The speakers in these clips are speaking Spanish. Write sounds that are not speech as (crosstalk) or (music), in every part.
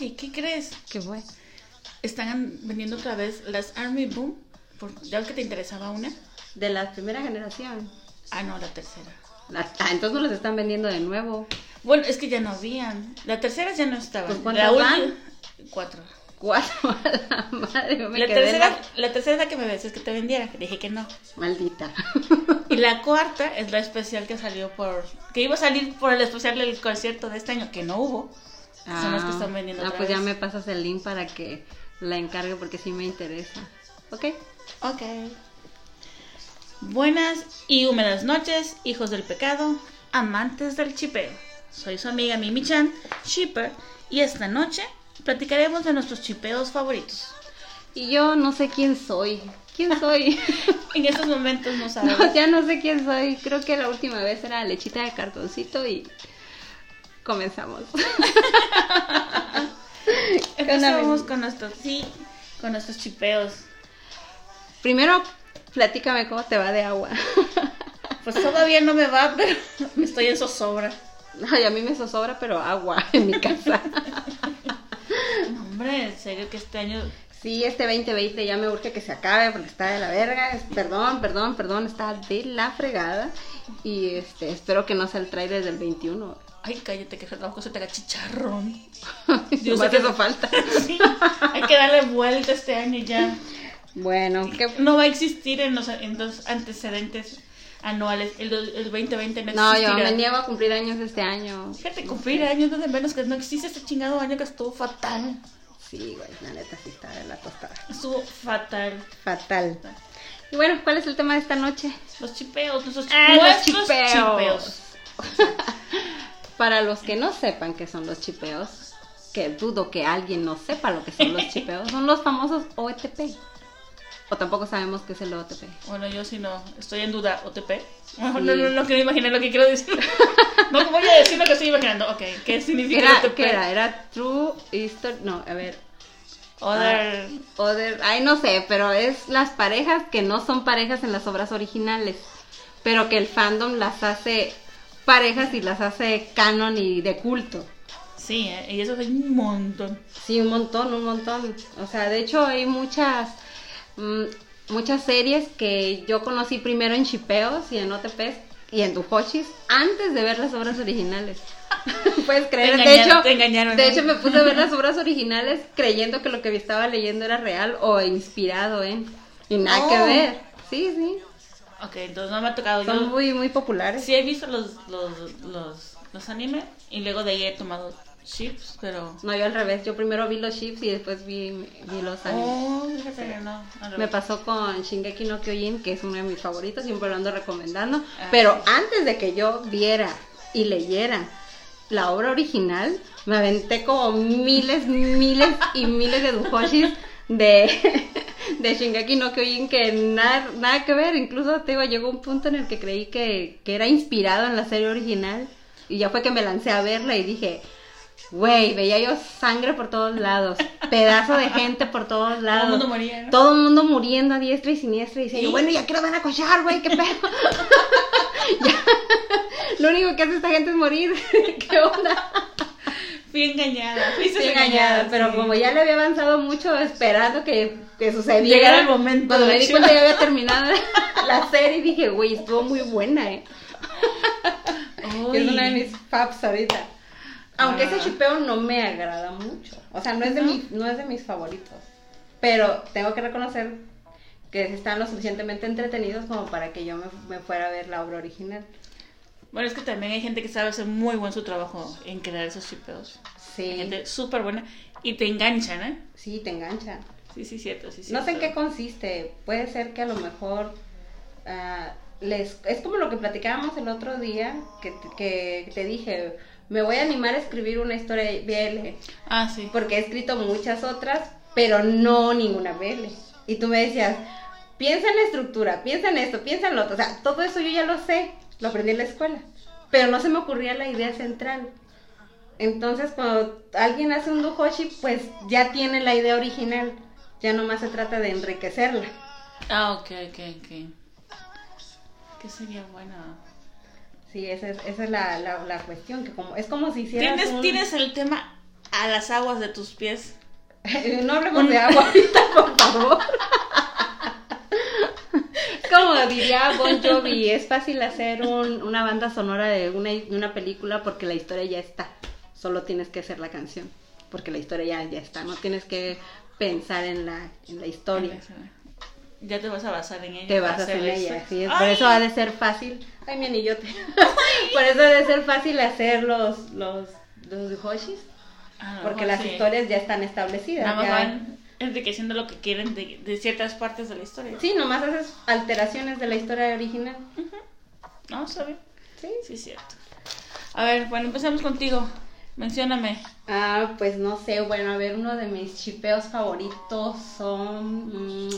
Oye, ¿qué crees? ¿Qué fue? Están vendiendo otra vez las Army Boom. Por, ¿Ya que te interesaba una? De la primera generación. Ah, no, la tercera. La- ah, entonces no los están vendiendo de nuevo. Bueno, es que ya no habían. La tercera ya no estaba. Pues, la ¿cuántas última. van? Cuatro. Cuatro (laughs) a la madre. yo me La quedé tercera, la tercera es la que me decías que te vendiera. Dije que no. Maldita. Y la (laughs) cuarta es la especial que salió por. que iba a salir por el especial del concierto de este año, que no hubo. Son las que están vendiendo Ah, pues ya me pasas el link para que la encargue porque sí me interesa. ¿Ok? Ok. Buenas y húmedas noches, hijos del pecado, amantes del chipeo. Soy su amiga Mimi Chan, shipper, y esta noche platicaremos de nuestros chipeos favoritos. Y yo no sé quién soy. ¿Quién soy? (laughs) En estos momentos no sabemos. (laughs) no, ya no sé quién soy. Creo que la última vez era lechita de cartoncito y comenzamos. (laughs) Empezamos con nuestros, sí, con nuestros chipeos. Primero, platícame cómo te va de agua. (laughs) Pues todavía no me va, pero (laughs) me estoy en zozobra. Ay, a mí me zozobra, pero agua en mi casa. No, hombre, en serio que este año Sí, este 2020 ya me urge que se acabe porque está de la verga. Es- Perdón, perdón, perdón, está de la fregada. Y este, espero que no sea el trailer del 21. Ay, cállate, que tampoco se te haga chicharrón. (laughs) Sé sé que- eso falta. (laughs) Sí, hay que darle vuelta este año ya. Bueno, ¿qué? No va a existir en los, en los antecedentes anuales. El, do- el 2020 no No, existirá. yo me niego a cumplir años este año. Fíjate, cumplir años de menos que no existe este chingado año que estuvo fatal. Sí, güey, la neta sí está de la tostada. Estuvo fatal. Fatal. Y bueno, ¿cuál es el tema de esta noche? Los chipeos, nuestros Ah, los chipeos. chipeos. (laughs) Para los que no sepan qué son los chipeos, que dudo que alguien no sepa lo que son los (laughs) chipeos, son los famosos OTP. O tampoco sabemos qué es el OTP. Bueno, yo si no, estoy en duda, OTP. Sí. (laughs) no, no, no quiero imaginar lo que quiero decir. (laughs) No voy a decir lo que estoy imaginando. Ok, ¿qué significa Era, OTP? ¿Qué era? Era True History. No, a ver. Other... Other. Ay, no sé, pero es las parejas que no son parejas en las obras originales. Pero que el fandom las hace parejas y las hace canon y de culto. Sí, eh, y eso es un montón. Sí, un montón, un montón. O sea, de hecho hay muchas mm, muchas series que yo conocí primero en chipeos y en OTPs y en Duhoshis antes de ver las obras originales. (laughs) Puedes creer. De hecho, engañaron, de hecho me puse a ver las (laughs) obras originales creyendo que lo que estaba leyendo era real o inspirado en y nada que Oh. ver. Sí, sí. Ok, entonces no me ha tocado. Son Yo muy muy populares. sí he visto los, los, los, los anime y luego de ahí he tomado chips, pero... No, yo al revés. Yo primero vi los chips y después vi, vi los animes. Oh, no. Me pasó con Shingeki no Kyojin, que es uno de mis favoritos, siempre lo ando recomendando. Ah, Pero sí. antes de que yo viera y leyera la obra original, me aventé como miles, miles y miles de duhoshis de, (laughs) de Shingeki no Kyojin que nada, nada que ver. Incluso te digo, llegó un punto en el que creí que, que era inspirado en la serie original. Y ya fue que me lancé a verla y dije, Güey, veía yo sangre por todos lados, pedazo de gente por todos lados. mundo moría, ¿no? Todo el mundo muriendo a diestra y siniestra. Y decía, bueno, ya que lo van a cochar, güey, qué pedo. (laughs) Ya. (laughs) Lo único que hace esta gente es morir. ¿Qué onda? Fui engañada. Fuiste Estoy engañada, pero sí. como ya le había avanzado mucho esperando que, que sucediera. Llegara el momento Cuando me di cuenta ya había terminado (laughs) la serie, dije, güey, estuvo muy buena, eh. Uy. Es una de mis faps ahorita. Aunque Ah. ese chipeo no me agrada mucho. O sea, no es de, ¿No? mi- no es de mis favoritos. Pero tengo que reconocer que están lo suficientemente entretenidos como para que yo me, me fuera a ver la obra original. Bueno, es que también hay gente que sabe hacer muy buen su trabajo en crear esos chipeos. Hay Sí, gente súper buena y te enganchan, ¿eh? sí, te engancha. Sí, sí, cierto, sí, No sé en qué cierto. consiste. Puede ser que a lo mejor ah, les es como lo que platicábamos el otro día que, que te dije, me voy a animar a escribir una historia BL Ah, sí. porque he escrito muchas otras, pero no ninguna BL. Y tú me decías, piensa en la estructura, piensa en esto, piensa en lo otro. O sea, todo eso yo ya lo sé, lo aprendí en la escuela, pero no se me ocurría la idea central. Entonces, cuando alguien hace un duhoshi, pues ya tiene la idea original. Ya nomás se trata de enriquecerla. Ah, ok, ok, ok. ¿Qué sería bueno? Sí, esa es, esa es la, la, la cuestión, que como, es como si hicieras ¿Tienes, un- ¿Tienes el tema a las aguas de tus pies. (laughs) no hablemos de agua ahorita, por favor. (laughs) Como diría Bon Jovi, es fácil hacer un- una banda sonora de una, una película porque la historia ya está. Solo tienes que hacer la canción. Porque la historia ya, ya está. No tienes que pensar en la, en la historia. Ya te vas a basar en ella. Te para basas hacer en ella. Por eso ha de ser fácil. Ay, mi anillote. (laughs) Por eso ha de ser fácil hacer los, los, los hoshis. a lo Porque las sí. historias ya están establecidas. Nada más ya- van enriqueciendo lo que quieren de, de ciertas partes de la historia. Sí, nomás haces alteraciones de la historia original. No, está bien. Sí. Sí, es cierto. A ver, bueno, empecemos contigo. Mencióname. Ah, pues no sé, bueno, a ver, uno de mis chipeos favoritos son mm,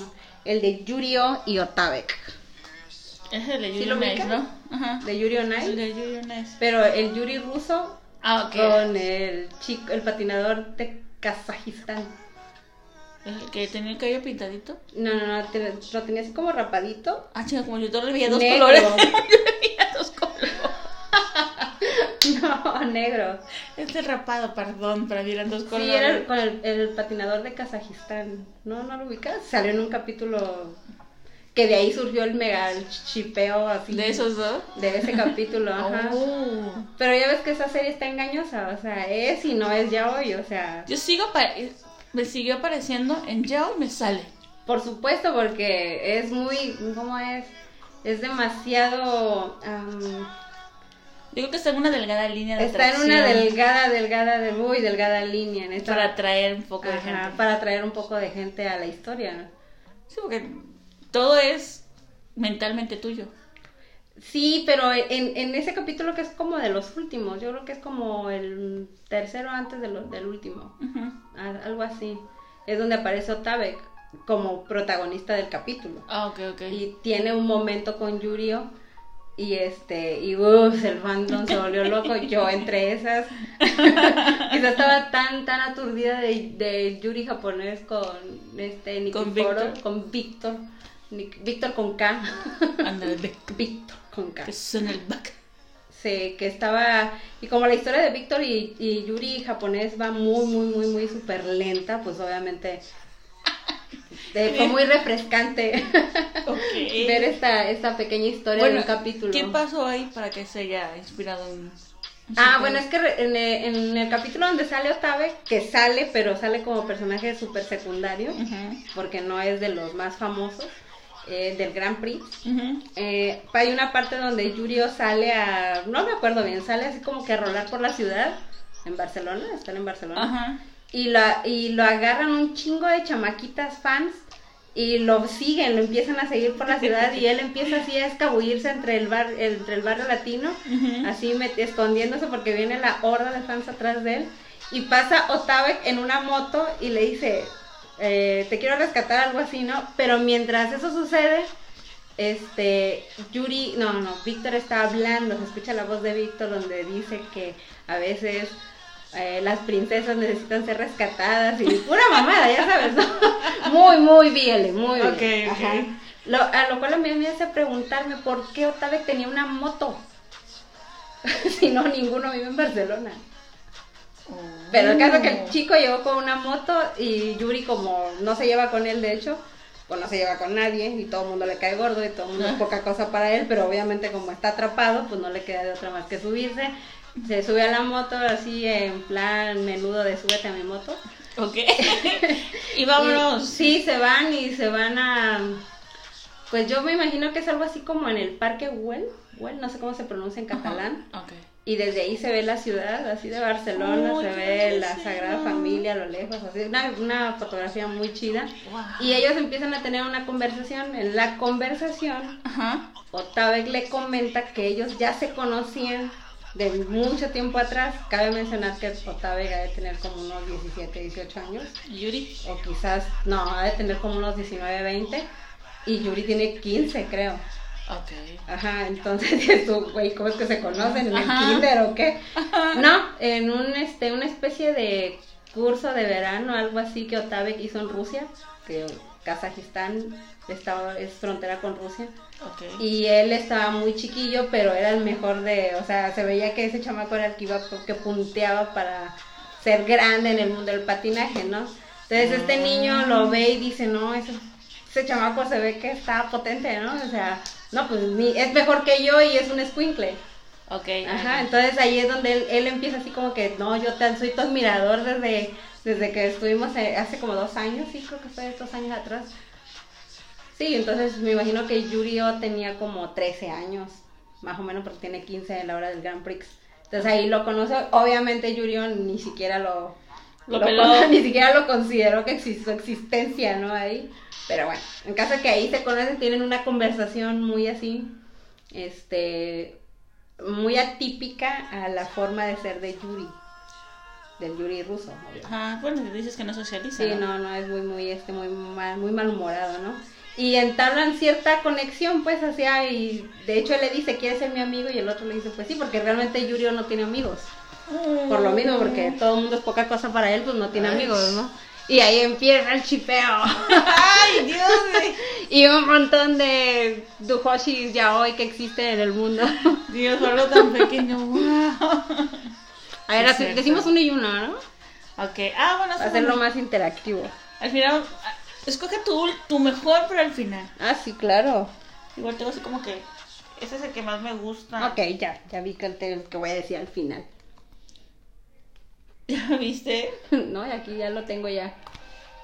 el de Yurio y Otabek. Es el de ¿Sí Yuri lo on Ice, ubicas? ¿no? Ajá. De Yuri on El Ice. de Yuri on Ice. Pero el Yuri ruso Ah, con el chico, el patinador de Kazajistán. El que tenía el cabello pintadito. No, no, no, te- lo tenía así como rapadito. Ah, chica, como yo todo le veía dos Negro. colores. (laughs) yo le veía dos colores. (laughs) No, negro. Este rapado, perdón, pero eran dos colores. Sí, era con el, el patinador de Kazajistán. ¿No? ¿No lo ubicas? Salió en un capítulo que de ahí surgió el mega chipeo así. ¿De esos dos? De ese capítulo, (laughs) ajá. Oh. Pero ya ves que esa serie está engañosa, o sea, es y no es ya hoy, o sea, Yo sigo, apa- me siguió apareciendo en Yao y me sale. por supuesto, porque es muy, ¿cómo es? Es demasiado, am, Digo que está en una delgada línea de está en una delgada, delgada, de muy delgada línea en esta, para atraer un poco de gente. para atraer un poco de gente a la historia. Sí, porque todo es mentalmente tuyo. Sí, pero en, en ese capítulo que es como de los últimos, yo creo que es como el tercero antes de lo- del último. Algo así. Es donde aparece Otabek como protagonista del capítulo. Ah, ok, ok. Y tiene un momento con Yurio y este, y uff, el fandom se volvió loco, yo entre esas. (laughs) Quizá estaba tan, tan aturdida de, de Yuri japonés con este Con Nikiforo, Víctor. con Víctor, Nic- Víctor con K, (laughs) Víctor con K. que suena el back. Sí, que estaba, y como la historia de Víctor y, y Yuri japonés va muy, muy, muy, muy súper lenta, pues obviamente (laughs) eh, fue muy refrescante (laughs) ver esta, esta pequeña historia de un capítulo. ¿Qué pasó ahí para que se haya inspirado en... Ah, bueno, es que en el, en el capítulo donde sale Otabe, que sale, pero sale como personaje súper secundario, porque no es de los más famosos, eh, del Grand Prix. ujú. Eh, hay una parte donde Yurio sale a, no me acuerdo bien, sale así como que a rolar por la ciudad, en Barcelona, están en Barcelona, y, la, y lo agarran un chingo de chamaquitas fans y lo siguen, lo empiezan a seguir por la ciudad y él empieza así a escabullirse entre el, bar, entre el barrio latino, Ujú. así met- escondiéndose porque viene la horda de fans atrás de él y pasa Otabek en una moto y le dice, eh, te quiero rescatar, algo así, ¿no? Pero mientras eso sucede, este, Yuri, no, no, Víctor está hablando, se escucha la voz de Víctor donde dice que a veces eh, las princesas necesitan ser rescatadas y pura mamada, ya sabes, ¿no? (laughs) Muy, muy bien, muy bien. Ajá. Lo, a lo cual a mí me hace preguntarme por qué Otávez tenía una moto. (laughs) si no, ninguno vive en Barcelona. Pero el caso es que el chico llegó con una moto y Yuri como no se lleva con él, de hecho, pues no se lleva con nadie y todo el mundo le cae gordo y todo el mundo es poca cosa para él, pero obviamente como está atrapado, pues no le queda de otra más que subirse. Se sube a la moto así en plan menudo de súbete a mi moto. Ok. (laughs) y vámonos. Y- sí, se van y se van a... Pues yo me imagino que es algo así como en el Parque Güell, Güell, no sé cómo se pronuncia en catalán. Ajá. Ok. Y desde ahí se ve la ciudad, así de Barcelona, se ve la. Sagrada Familia a lo lejos, así, una, una fotografía muy chida. Wow. Y ellos empiezan a tener una conversación. En la conversación, Ajá. Otávez le comenta que ellos ya se conocían de mucho tiempo atrás. Cabe mencionar que Otávez ha de tener como unos 17, 18 años, Yuri. o quizás, no, ha de tener como unos 19, 20. Y Yuri tiene 15, creo. Ajá, entonces (laughs) tú, güey, ¿cómo es que se conocen? ¿En Ajá. el kinder o qué? No, en un, este, una especie de curso de verano, algo así que Otavek hizo en Rusia, que Kazajistán estaba, es frontera con Rusia. Y él estaba muy chiquillo, pero era el mejor de, o sea, se veía que ese chamaco era el que iba, que punteaba para ser grande en el mundo del patinaje, ¿no? Entonces este niño lo ve y dice, no, ese, ese chamaco se ve que está potente, ¿no? O sea, no, pues ni, es mejor que yo y es un squinkle. Ok. Ajá, entonces ahí es donde él, él empieza así como que, no, yo te, soy tu admirador desde, desde que estuvimos eh, hace como dos años, sí, creo que fue dos años atrás. Sí, entonces me imagino que Yurio tenía como 13 años, más o menos, porque tiene 15 a la hora del Grand Prix. Entonces ahí lo conoce, obviamente Yurio ni siquiera lo, Lo lo peló. (laughs) ni siquiera lo consideró que existe su existencia, ¿no? Ahí. Pero bueno, en caso de que ahí se conocen, tienen una conversación muy así, este, muy atípica a la forma de ser de Yuri, del Yuri ruso, obvio. Ajá, bueno, dices que no socializa. Sí, no, no, es muy, muy, este, muy mal, muy malhumorado, ¿no? Y entablan cierta conexión, pues, hacia, y de hecho él le dice, ¿quieres ser mi amigo? Y el otro le dice, pues sí, porque realmente Yurio no tiene amigos. Por lo mismo, porque todo el mundo es poca cosa para él, pues no tiene amigos, ¿no? Y ahí empieza el chipeo. ¡Ay, Dios! (laughs) y un montón de Duhoshis ya hoy que existen en el mundo. Dios, algo tan pequeño. ¡Wow! A ver, así- decimos uno y uno, ¿no? Ok, ah, bueno, Para hacerlo más interactivo. Al final, ah, escoge tu, tu mejor, pero al final. Ah, sí, claro. Igual tengo así como que. Ese es el que más me gusta. Ok, ya, ya vi que el que voy a decir al final. ¿Ya viste? (laughs) No, y aquí ya lo tengo ya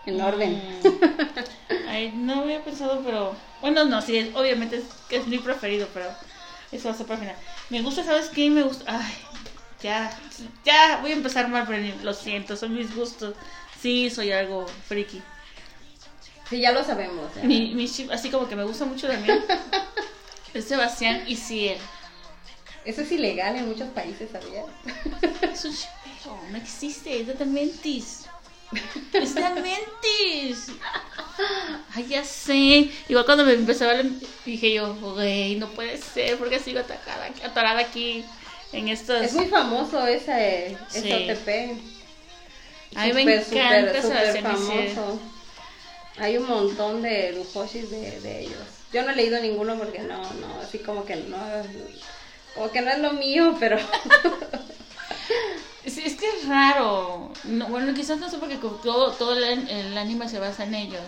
en orden. Mm. Ay, no había pensado, pero. Bueno, no, sí, es- obviamente es que es mi preferido, pero. Eso va a ser para final. Me gusta, ¿sabes qué? Me gusta. Ay, ya. Ya, voy a empezar mal, pero lo siento, son mis gustos. Sí, soy algo friki. Sí, ya lo sabemos. ya. Mi, mi chip, así como que me gusta mucho también. (laughs) es Sebastián y Ciel. Eso es ilegal en muchos países, ¿sabías? Es un chipeo, no existe, es de Mentis. (laughs) Es de Mentis. Ay, ya sé. Igual cuando me empecé a ver, dije yo, güey, no puede ser, porque sigo atacada, aquí- atorada aquí en estos. Es muy famoso ese, ese Sí. OTP. A mí me encanta y Ciel. famoso. Hay un montón de Duhoshis de, de ellos. Yo no he leído ninguno porque no, no, así como que no, como que no es lo mío, pero (laughs) Sí, es que es raro. No, bueno, quizás no sé porque todo, todo el, el anime se basa en ellos.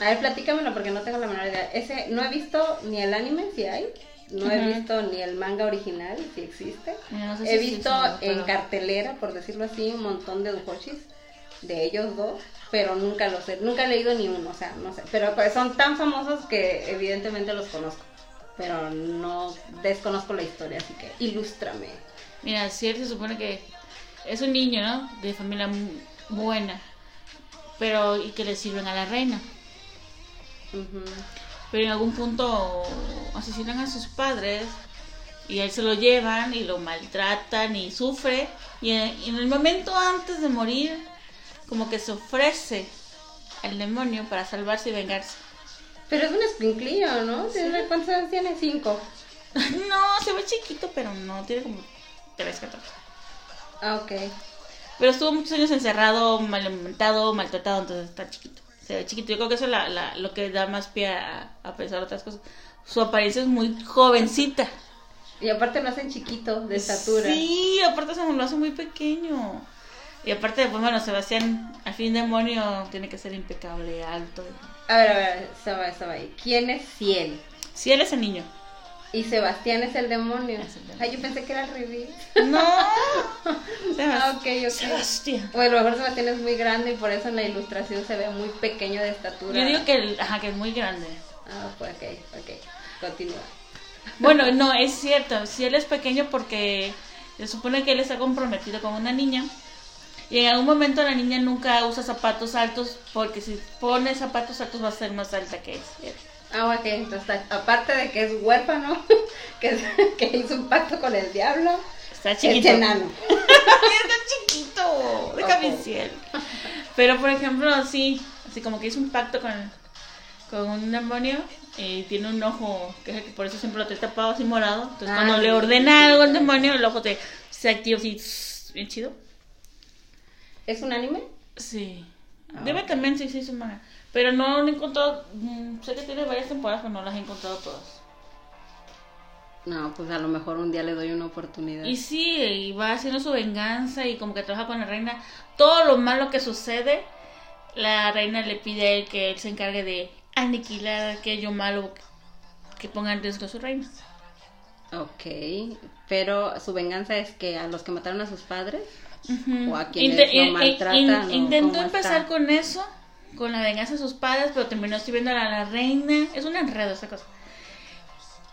A ver, platícamelo porque no tengo la menor idea. Ese, no he visto ni el anime, si hay. No he visto ni el manga original, si existe. Mira, no sé he si visto sí, en pero- cartelera, por decirlo así, un montón de duhoshis de ellos dos, pero nunca los he, nunca he leído ni uno, o sea, no sé. Pero pues, son tan famosos que evidentemente los conozco, pero no desconozco la historia, así que ilústrame. Mira, Ciel se supone que es un niño, ¿no? De familia buena, pero y que le sirven a la reina. Pero en algún punto asesinan a sus padres y a él se lo llevan y lo maltratan y sufre. Y en, el momento antes de morir, como que se ofrece al demonio para salvarse y vengarse. Pero es un escuinclillo, ¿no? ¿Tiene- ¿Cuántos años tiene? Cinco. (laughs) No, se ve chiquito, pero no, tiene como 3, 14. Ah, ok. Pero estuvo muchos años encerrado, mal alimentado, maltratado, entonces está chiquito. Se ve chiquito. Yo creo que eso es la, la- lo que da más pie a, a pensar otras cosas. Su apariencia es muy jovencita. Y aparte lo hacen chiquito, de estatura. Sí, aparte se lo hace muy pequeño. Y aparte, pues bueno, Sebastián, al fin demonio, tiene que ser impecable, alto. A ver, a ver, estaba, estaba ahí. ¿Quién es Ciel? Si él es el niño. Y Sebastián es el demonio. Es el demonio. Ay, yo pensé que era al revés. No. (laughs) Ah, ok, ok. Sebastián. O a lo mejor Sebastián es muy grande y por eso en la ilustración se ve muy pequeño de estatura. Yo digo que, el- ajá, que es muy grande. Ah, pues ok, ok. Continúa. Bueno, no, es cierto. Si él es pequeño porque se supone que él está comprometido con una niña. Y en algún momento la niña nunca usa zapatos altos porque si pone zapatos altos va a ser más alta que él. Ah, ok, entonces aparte de que es huérfano, (laughs) que, es- que hizo un pacto con el diablo, Está es chiquito. enano. (laughs) está chiquito. Déjame Ojo. cielo. Pero por ejemplo, sí, así como que hizo un pacto con, con un demonio y tiene un ojo que es el que por eso siempre lo trae tapado así morado. Entonces Ah, cuando sí, le ordena sí, algo al demonio, el ojo te, se activa así, bien chido. ¿Es un anime? Sí. Ah, Debe también, sí, sí, su manga. Pero no he encontrado. mm, sé que tiene varias temporadas, pero no las he encontrado todas. No, pues a lo mejor un día le doy una oportunidad. Y sí, y va haciendo su venganza y como que trabaja con la reina. Todo lo malo que sucede, la reina le pide a él que él se encargue de aniquilar aquello malo que ponga en riesgo a su reina. Ok, pero su venganza es que a los que mataron a sus padres o a quienes lo in- in- maltratan. intentó empezar está. con eso, con la venganza de sus padres, pero terminó sirviendo a la reina. Es un enredo esa cosa.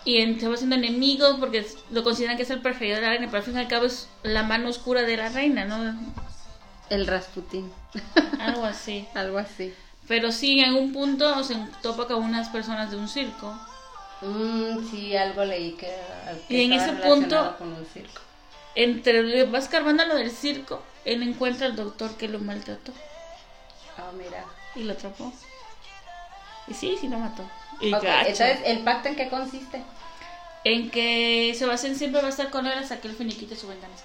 Y se va haciendo enemigos porque lo consideran que es el preferido de la reina, pero al fin y al cabo es la mano oscura de la reina, ¿no? El Rasputín, (laughs) Algo así. algo así. Pero sí, en algún punto se topa con unas personas de un circo. Mm, sí, algo leí que, que Y en ese punto- con un circo. Entre le va escarbando lo del circo, él encuentra al doctor que lo maltrató Ah, mira. Y lo atrapó. Y sí, sí lo mató. Y entonces, ¿el pacto en qué consiste? En que Sebastián siempre va a estar con él hasta que él finiquite su venganza.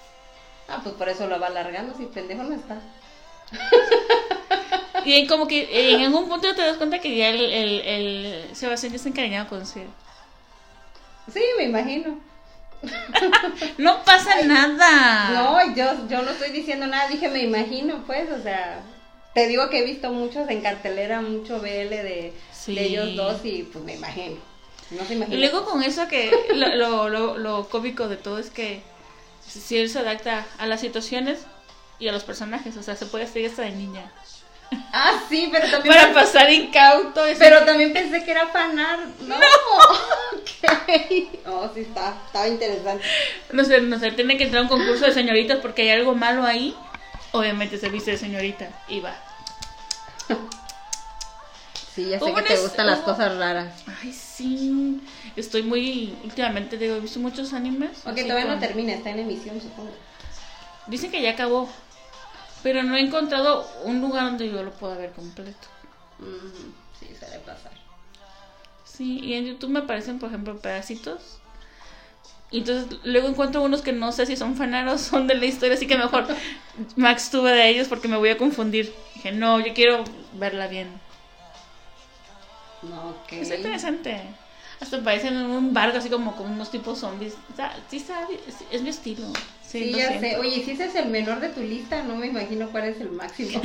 Ah, pues por eso lo va alargando, si pendejo no está. Y en como que en algún punto te das cuenta que ya el, el, el Sebastián ya está encariñado con Sid. Sí, me imagino. (laughs) No pasa nada. No, yo, yo no estoy diciendo nada, dije me imagino, pues, o sea, te digo que he visto muchos en cartelera, mucho BL de, Sí. de ellos dos y pues me imagino. No se imagina. Y luego con eso que lo, lo, lo, cómico de todo es que si él se adapta a las situaciones y a los personajes, o sea, se puede hacer hasta de niña. Ah, sí, pero (laughs) también... Para pasar incauto. Pero también pensé que era fanar. No. (laughs) ok. Oh, sí, está, estaba interesante. No sé, no sé, tiene que entrar a un concurso de señoritas porque hay algo malo ahí. Obviamente se viste de señorita y va. (laughs) Sí, ya sé que te gustan las cosas raras. Ay, sí. Estoy muy. Últimamente, digo, he visto muchos animes. Ok, todavía no termina, está en emisión, supongo. Dicen que ya acabó. Pero no he encontrado un lugar donde yo lo pueda ver completo. Mm, sí, suele pasar. Sí, y en YouTube me aparecen, por ejemplo, pedacitos. Y entonces luego encuentro unos que no sé si son fanar (laughs) o son de la historia, así que mejor Max tuve de ellos porque me voy a confundir. Dije, no, yo quiero verla bien. No, ok. Está interesante. Hasta parecen un barco así como con unos tipos zombies. Está, sí, está, es, es mi estilo. Sí, ya siento. sé. Oye, si ese es el menor de tu lista, no me imagino cuál es el máximo.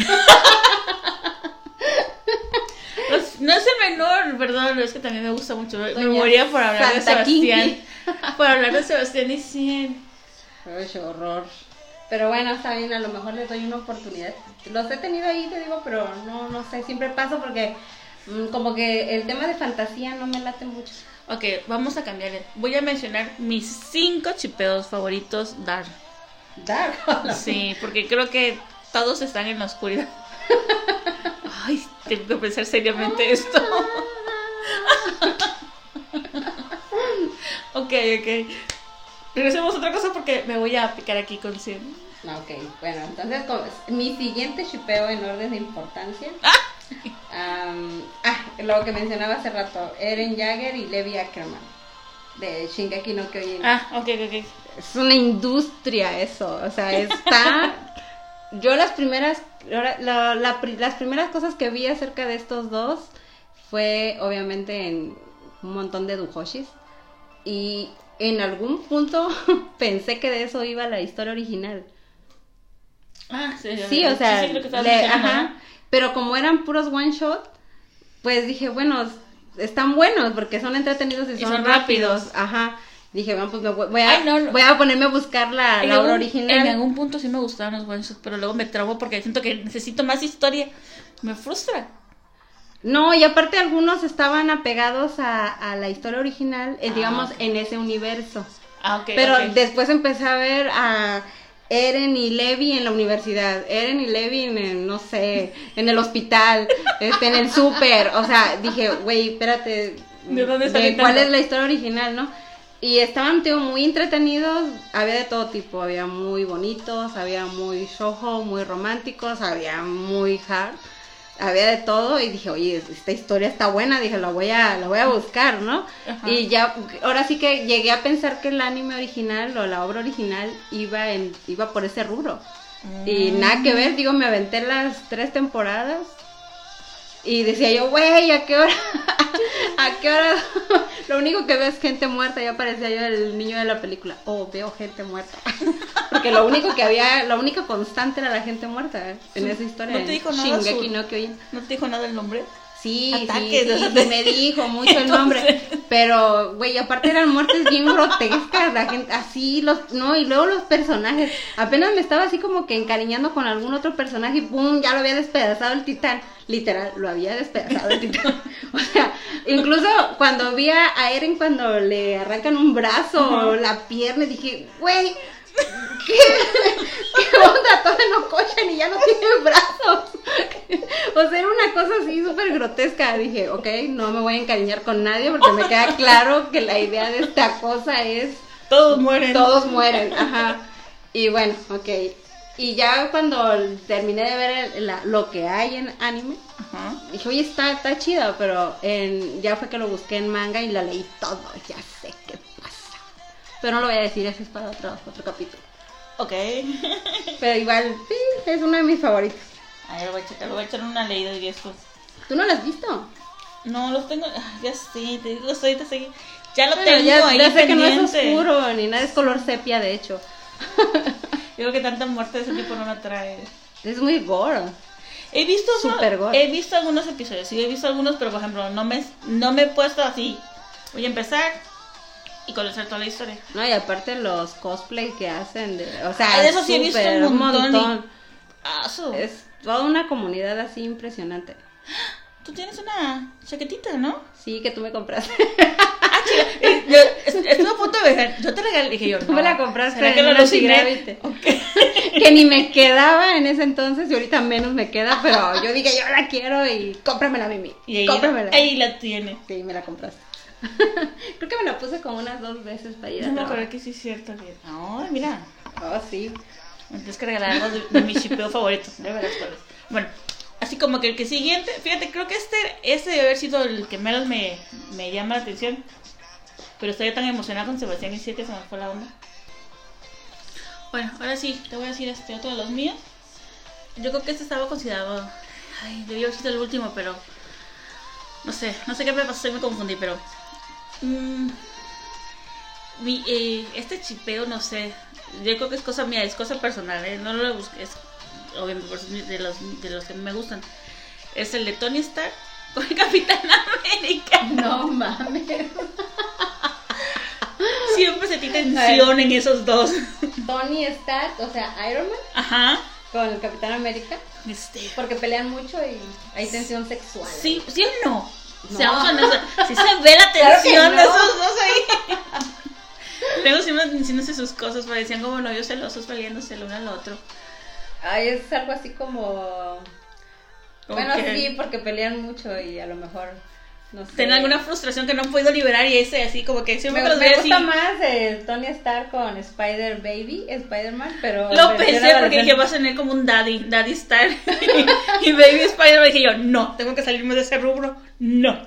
No (laughs) es- No es el menor, perdón, es que también me gusta mucho. Me moría por hablar de Sebastián. Kinky. Por hablar de Sebastián y Cien. Ay, qué horror. Pero bueno, está bien, a lo mejor les doy una oportunidad. Los he tenido ahí, te digo, pero no, no sé, siempre paso porque mm, como que el tema de fantasía no me late mucho. Ok, vamos a cambiarle. Voy a mencionar mis cinco chipeos favoritos Dark. Dark. (laughs) Sí, porque creo que todos están en la oscuridad. (laughs) Ay, tengo que pensar seriamente esto. (laughs) ok, ok. Regresemos a otra cosa porque me voy a picar aquí con 100. No, ok, bueno, entonces mi siguiente shipeo en orden de importancia. ah, lo que mencionaba hace rato, Eren Jagger y Levi Ackerman de Shingeki no Kyojin. Ah, ok, ok. Es una industria eso, o sea, está... (laughs) Yo las primeras, la- la las primeras cosas que vi acerca de estos dos fue obviamente en un montón de duhoshis y en algún punto (laughs) pensé que de eso iba la historia original. Ah, sí, Sí, o sea, sí, estabas le- mencionando, ajá, ¿no? pero como eran puros one shot, pues dije, bueno, están buenos porque son entretenidos y Y son, son rápidos. rápidos. Ajá. Dije, bueno, pues me voy, voy a, Ay, no, no. voy a ponerme a buscar la, En la algún- original. En algún punto sí me gustaban los one shots, pero luego me trabo porque siento que necesito más historia. Me frustra. No, y aparte algunos estaban apegados a, a la historia original, eh, Ah, digamos, en ese universo. Ah, ok. Pero después empecé a ver a Eren y Levi en la universidad, Eren y Levi en el, no sé, en el hospital, este, en el súper, o sea, dije, güey, espérate, ¿De dónde cuál es la historia original, no? Y estaban, tío, muy entretenidos, había de todo tipo, había muy bonitos, había muy shojo, muy románticos, había muy hard, había de todo y dije, oye, esta historia está buena, dije, la voy a, la voy a buscar, ¿no? Ajá. Y ya, ahora sí que llegué a pensar que el anime original o la obra original iba en, iba por ese rubro. Y Mm. nada que ver, digo, me aventé las tres temporadas y decía yo, güey, ¿a qué hora? (laughs) ¿A qué hora? (laughs) Lo único que veo es gente muerta. Ya parecía yo el niño de la película. Oh, veo gente muerta. (laughs) Porque lo único que había, la única constante era la gente muerta ¿eh? en esa historia. ¿No te dijo nada su- no. ¿No te dijo nada el nombre? Sí, Ataques, sí, sí, sí, me dijo mucho el nombre, pero, güey, aparte eran muertes bien grotescas, la gente, así, los, no, y luego los personajes, apenas me estaba así como que encariñando con algún otro personaje y pum, ya lo había despedazado el titán, literal, lo había despedazado el titán, (laughs) o sea, incluso cuando vi a a Eren cuando le arrancan un brazo o la pierna, dije, güey, ¿Qué, ¿Qué onda? Todavía no cochan y ya no tiene brazos. O sea, era una cosa así súper grotesca. Dije, ok, no me voy a encariñar con nadie porque me queda claro que la idea de esta cosa es Todos mueren. todos mueren. Ajá. Y bueno, ok. Y ya cuando terminé de ver el- la- lo que hay en anime, Ajá. dije, oye, está, está chida, pero en, ya fue que lo busqué en manga y la leí todo. Ya sé pasa. Pero no lo voy a decir, eso es para otro, otro capítulo. Ok. (laughs) Pero igual, sí, es uno de mis favoritos. A ver, voy a checar, voy a echar una leída y eso. ¿Tú no lo has visto? No, los tengo. ah, Ya sé, te digo, estoy, te sé. Ya lo Bueno, tengo ya, ahí ya sé que no es pendiente. oscuro, ni nada es color sepia, de hecho. (laughs) Yo creo que tanta muerte de ese tipo no me atrae. Es muy gore. He visto, Super gore. he visto algunos episodios, sí, he visto algunos, pero por ejemplo, no me, no me he puesto así. Voy a empezar y conocer toda la historia. No, y aparte los cosplay que hacen, de, o sea, Ah, de eso sí he visto un montón Ah. Es toda una comunidad así impresionante. Tú tienes una chaquetita, ¿no? Sí, que tú me compraste. Ah, yo estuve a punto de ver. Yo te regalé, dije yo, Tú no. me la compraste ¿Será que en lo una aluciné? Antigravity. Ok. (laughs) que ni me quedaba en ese entonces y ahorita menos me queda, pero yo dije, yo la quiero y cómpramela, Mimi. Y ahí, cómpramela. ahí la tiene. Sí, me la compraste. (laughs) Creo que me la puse como unas dos veces para ir a No me acuerdo que sí es cierto. Que... Ay, mira. Oh, sí. Tienes que regalar algo de, de mi shipeo favorito. Es. Bueno, así como que el que siguiente, fíjate, creo que este, este debe haber sido el que menos me, me llama la atención. Pero estoy tan emocionada con Sebastián y 7 se me fue la onda. Bueno, ahora sí, te voy a decir este otro de los míos. Yo creo que este estaba considerado. Ay, debió haber sido el último, pero. No sé, no sé qué me pasó, me confundí, pero. Mm, mi, eh, este chipeo, no sé. Yo creo que es cosa mía, es cosa personal, ¿eh? No lo busqué, es obviamente de los, de los que me gustan. Es el de Tony Stark con el (laughs) Capitán América. No mames. (laughs) Siempre sentí tensión en esos dos. Tony Stark, o sea, Iron Man, Ajá. con el Capitán América, Este, porque pelean mucho y hay tensión sexual. Sí, ¿sí o no? No. Seamos honestos, sí se ve la (laughs) Claro tensión de esos dos ahí. (laughs) Luego siempre diciéndose sus cosas, parecían como novios celosos peleándose el uno al otro. Ay, es algo así como... Bueno, sí, porque pelean mucho y a lo mejor, no sé. Alguna frustración que no han podido liberar y ese así como que siempre Me, los me veo gusta así. más Tony Stark con Spider Baby, Spider-Man, pero... Lo pensé porque dije, vas a tener como un daddy, daddy star. (laughs) y Baby Spider, dije yo, no, tengo que salirme de ese rubro, no.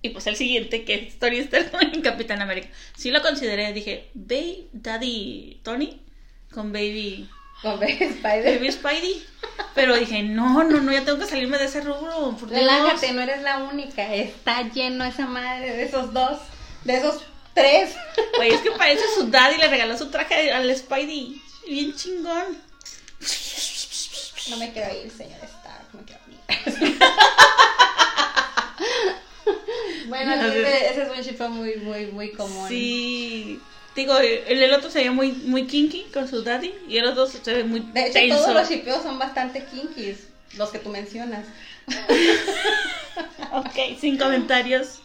Y pues el siguiente, que es Tony Stark (laughs) con Capitán América. Sí lo consideré, dije, Baby, Daddy Tony con Baby, Con Baby Spidey. Pero dije, no, no, no, ya tengo que salirme de ese rubro. Relájate, no eres la única. Está lleno esa madre de esos dos, de esos tres. Güey, es que parece su daddy, le regaló su traje al Spidey. Bien chingón. No me quiero ir, señor Stark, me quiero ir. (laughs) bueno, No, ese, ese es un ship muy, muy, muy común. Sí. Digo, el, el otro se ve muy, muy kinky con su daddy y el otro se ve muy De hecho, tenso. todos los shipeos son bastante kinkies, los que tú mencionas. (laughs) Ok, sin comentarios.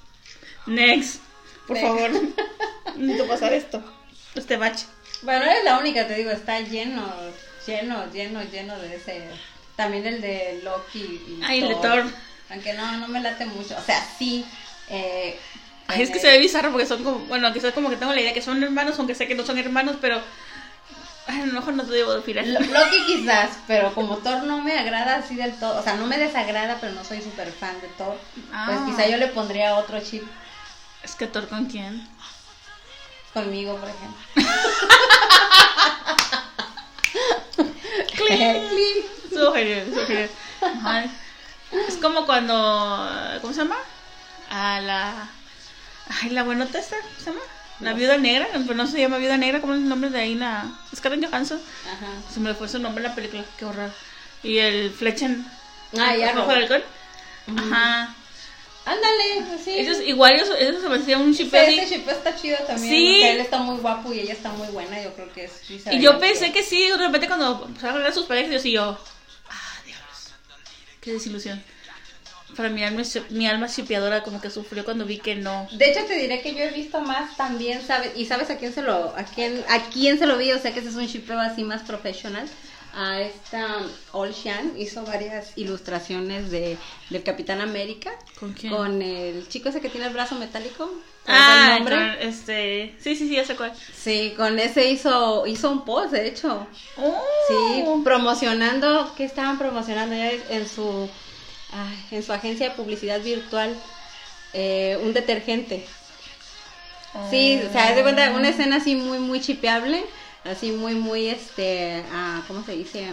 Next. Por Next. favor. (laughs) Necesito pasar esto. Este bache. Bueno, no eres la única, te digo, está lleno, lleno, lleno, lleno de ese. También el de Loki y Ay, el de Thor. Aunque no, no me late mucho. O sea, sí. Eh, Ay, es que se ve bizarro porque son como, bueno, quizás como que tengo la idea que son hermanos, aunque sé que no son hermanos, pero ay, a lo mejor no te debo opinar. Lo- Loki quizás, pero como Thor no me agrada así del todo, o sea, no me desagrada, pero no soy súper fan de Thor, Ah. pues quizá yo le pondría otro chip Es que Thor con quién? conmigo, por ejemplo. Estuvo genial, genial. Es como cuando, ¿cómo se llama? a la. Ay, la buenota esta, ¿se llama? La viuda negra, pero no se llama viuda negra, ¿cómo es el nombre de ahí? La... Scarlett Johansson. Ajá. Se me fue su nombre en la película, qué horror. Y el Fletchen. Ah, ya rojo no. de halcón. Ajá. Ándale, pues sí. Ellos igual, ellos, ellos se me hacía un chip Sí, ese chip está chido también. Sí. o sea, él está muy guapo y ella está muy buena. Yo creo que es. Y yo pensé que sí, de repente cuando empezaron a hablar sus parejas, yo sí, yo. Ah, diablos. Qué desilusión. Para mi alma, mi alma shipeadora como que sufrió cuando vi que no. De hecho, te diré que yo he visto más también, ¿sabes? ¿Y sabes a quién se lo, a quién, a quién se lo vi? O sea, que ese es un shipeo así más profesional. A esta All Shan hizo varias ilustraciones de, del Capitán América. ¿Con quién? Con el chico ese que tiene el brazo metálico. ¿Sabes Ah, el nombre? con este. Sí, sí, sí, ya sé cuál. Sí, con ese hizo, hizo un post, de hecho. Oh. Sí, promocionando, ¿qué estaban promocionando ya en su, ay, en su agencia de publicidad virtual? Eh, un detergente. Sí, o sea, haz de cuenta una escena así muy, muy chipeable, así muy, muy, este, ah, ¿cómo se dice?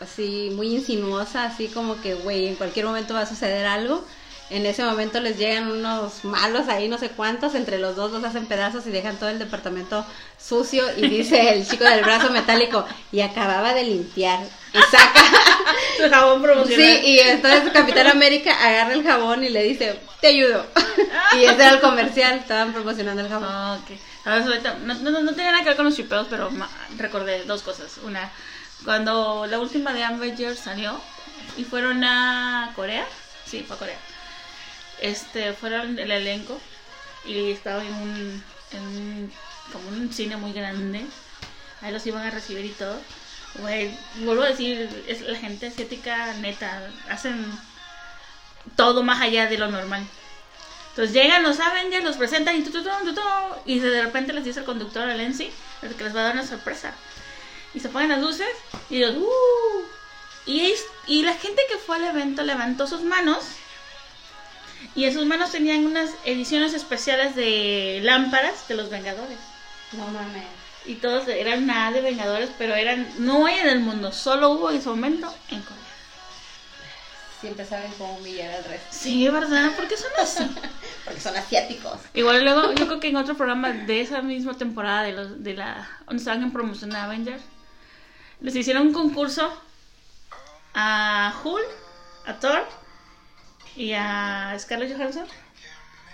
Así muy insinuosa, así como que, güey, en cualquier momento va a suceder algo. En ese momento les llegan unos malos ahí, no sé cuántos, entre los dos los hacen pedazos y dejan todo el departamento sucio y dice el chico del brazo metálico, y acababa de limpiar. Y saca, (laughs) Su jabón promocional. Sí, y entonces Capitán América agarra el jabón y le dice, te ayudo. (laughs) y ese era el comercial, estaban promocionando el jabón. Ok. Ahora, ahorita, no, no, no tenía nada que ver con los chipeos, pero recordé dos cosas. Una, cuando la última de Avengers salió y fueron a Corea, sí, fue a Corea. Este, fueron el elenco y estaba en un, en un- como un cine muy grande. Ahí los iban a recibir y todo. Güey, vuelvo a decir, es la gente asiática neta, hacen todo más allá de lo normal. Entonces llegan los Avengers, los presentan y, tu, tu, tu, y de repente les dice el conductor a Lenzi que les va a dar una sorpresa. Y se ponen las luces y los, "Uh". y la gente que fue al evento levantó sus manos y en sus manos tenían unas ediciones especiales de lámparas de los Vengadores. No mames. Y todos eran nada de Vengadores, pero eran no hay en el mundo, solo hubo en ese momento en Corea. Siempre saben cómo humillar al resto. Sí, ¿verdad? ¿Por qué son así? (laughs) Porque son asiáticos. Igual luego, yo creo que en otro programa de esa misma temporada de los de la donde estaban en promoción de Avengers, les hicieron un concurso a Hulk, a Thor y a Scarlett Johansson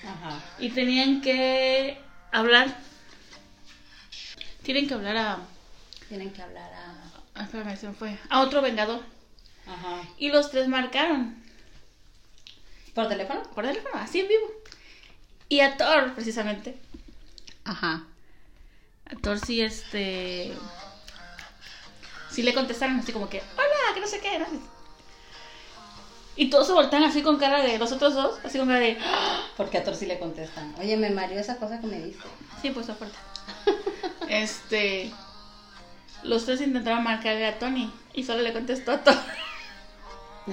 Ajá. y tenían que hablar tienen que hablar a, Tienen que hablar a... a espérame, se me fue, a otro vengador Ajá. y los tres marcaron ¿Por teléfono? por teléfono, así en vivo. Y a Thor, precisamente. Ajá. A Thor sí, este. Sí le contestaron así como que, hola, que no sé qué, ¿no? Y todos se voltean así con cara de los otros dos, así con cara de, "Ah". Porque a Thor sí le contestan. Oye, me mareó esa cosa que me diste. sí, pues fuerte. (laughs) este. Los tres intentaron marcarle a Tony y solo le contestó a Thor.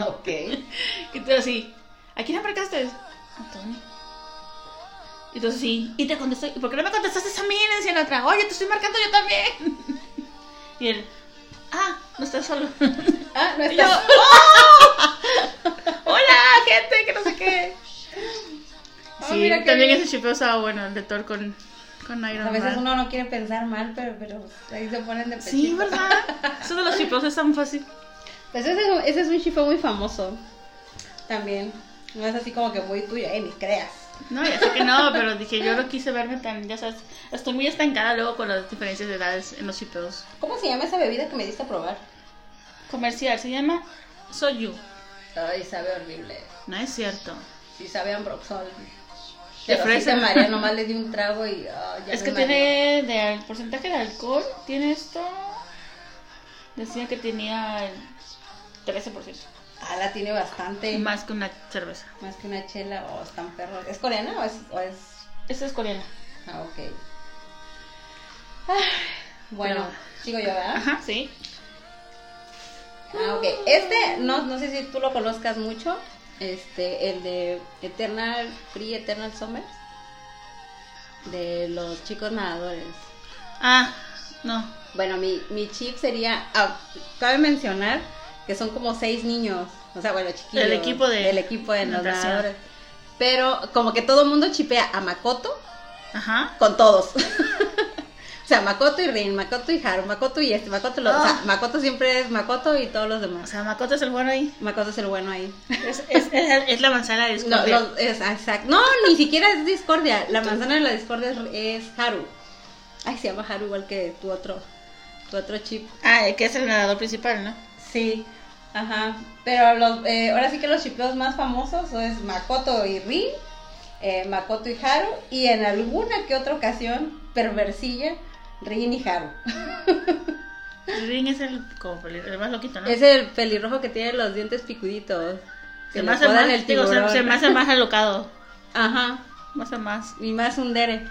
Ok. (laughs) Y tú así, ¿a quién marcaste? A Tony. Y entonces sí, y te contestó, ¿y por qué no me contestaste a mí? Le decía la otra, oye, te estoy marcando yo también. (laughs) Y él, ah, no estás solo. Ah, no Y yo, está. ¡oh! (laughs) Hola, gente, que no sé qué. Sí, mira qué también ese chipeo estaba bueno, el de Thor con, con Iron A veces Man. uno no quiere pensar mal, pero, pero ahí se ponen de pechito. Sí, ¿verdad? (laughs) Eso de los chipeos es tan fácil. Pues ese, es un- ese es un chipeo muy famoso. También. No es así como que muy tuyo, eh, ni creas. No, ya sé que no, pero dije, yo no quise verme tan, ya sabes, estoy muy estancada luego con las diferencias de edades en los chipeos. ¿Cómo se llama esa bebida que me diste a probar? Comercial, se llama Soyu. Ay, sabe horrible. No es cierto. Sí, sabe a Ambroxol. De sí fresa. te marea, nomás le di un trago y ya es me que mareó. tiene de al- porcentaje de alcohol, tiene esto. Decía que tenía el 13%. Ah, la tiene bastante. Más, Más que una cerveza. que una chela o están perros. ¿Es coreana o es...? O es... Esta es coreana. Ah, ok. Ah, bueno, Pero- sigo yo, ¿verdad? Ajá, sí. Ah, ok. Este, no, no sé si tú lo conozcas mucho. Este, el de Eternal Free Eternal Summers. De los chicos nadadores. Ah, no. Bueno, mi, mi chip sería. ah, cabe mencionar que son como seis niños. O sea, bueno, chiquillos. Del equipo de Del equipo de los nadadores. Pero como que todo el mundo chipea a Makoto Ajá. con todos. (laughs) o sea, Makoto y Rin, Makoto y Haru, Makoto y este, Makoto, lo- o sea, Ah. Makoto siempre es Makoto y todos los O demás. sea, Makoto es el bueno ahí. Makoto es el bueno ahí. Es, es, es, es la manzana de No, discordia. los- es- exacto. No, ni siquiera es discordia. La manzana de la discordia es, Haru. Ay, se llama Haru igual que tu otro, tu otro chip. Ah, que es el nadador principal, ¿no? Sí, ajá. Pero los, eh, ahora sí que los chipeos más famosos es Makoto y Rin, eh, Makoto y Haru, y en alguna que otra ocasión, perversilla, Rin y Haru. Ring es el, como el más loquito, ¿no? Es el pelirrojo que tiene los dientes picuditos. Se me hace más, el digo, se, se me hace más alocado. (laughs) Ajá, Más a más. y más un dere.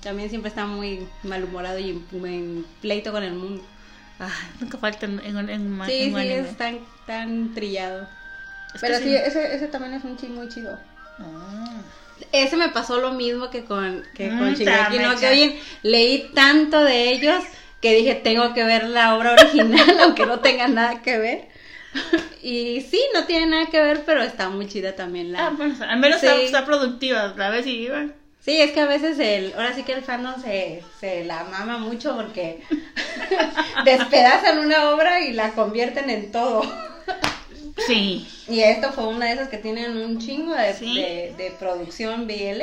También siempre está muy malhumorado y en, en pleito con el mundo. Nunca falta en, en, en, Sí, en sí, anime. es tan, tan trillado. Es Pero sí, ese, ese también es un ching muy chido. Ah. Ese me pasó lo mismo que con, que Mm, con Shingeki no. Kyojin. Leí tanto de ellos que dije, tengo que ver la obra original, (laughs) aunque no tenga nada que ver. Y sí, no tiene nada que ver, pero está muy chida también la... Ah, bueno, al menos Sí. está, está productiva. La vez y iban. Sí, es que a veces el, ahora sí que el fandom se, se la mama mucho porque (laughs) despedazan una obra y la convierten en todo. (laughs) Sí. Y esto fue una de esas que tienen un chingo de, Sí. de, de producción BL,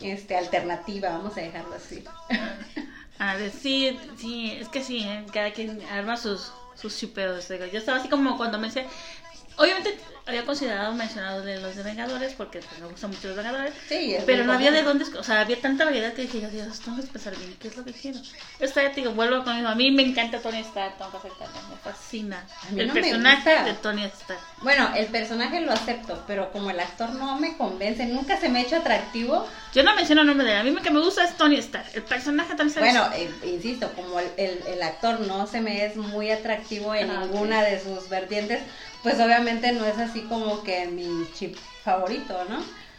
este, alternativa, vamos a dejarlo así. (laughs) A ver, sí, sí, es que sí, ¿eh? cada quien arma sus, sus. Yo estaba así como cuando me decía. Obviamente había considerado mencionado de los de Vengadores porque pues, me gustan mucho los Vengadores. Sí, Pero no había de dónde, o sea, había tanta variedad que dije, Dios, tengo que pensar bien, ¿qué es lo que quiero? Esta ya te digo, vuelvo con eso. A mí me encanta Tony Stark, tengo que aceptarlo, me fascina. A mí el no personaje de Tony Stark. Bueno, el personaje lo acepto, pero como el actor no me convence, nunca se me ha hecho atractivo. Yo no menciono el nombre de él, a mí lo que me gusta es Tony Stark. El personaje también se Bueno, eh, insisto, como el, el- el actor no se me es muy atractivo en Ah, ninguna de sus vertientes, pues obviamente no es así como que mi chip favorito, ¿no?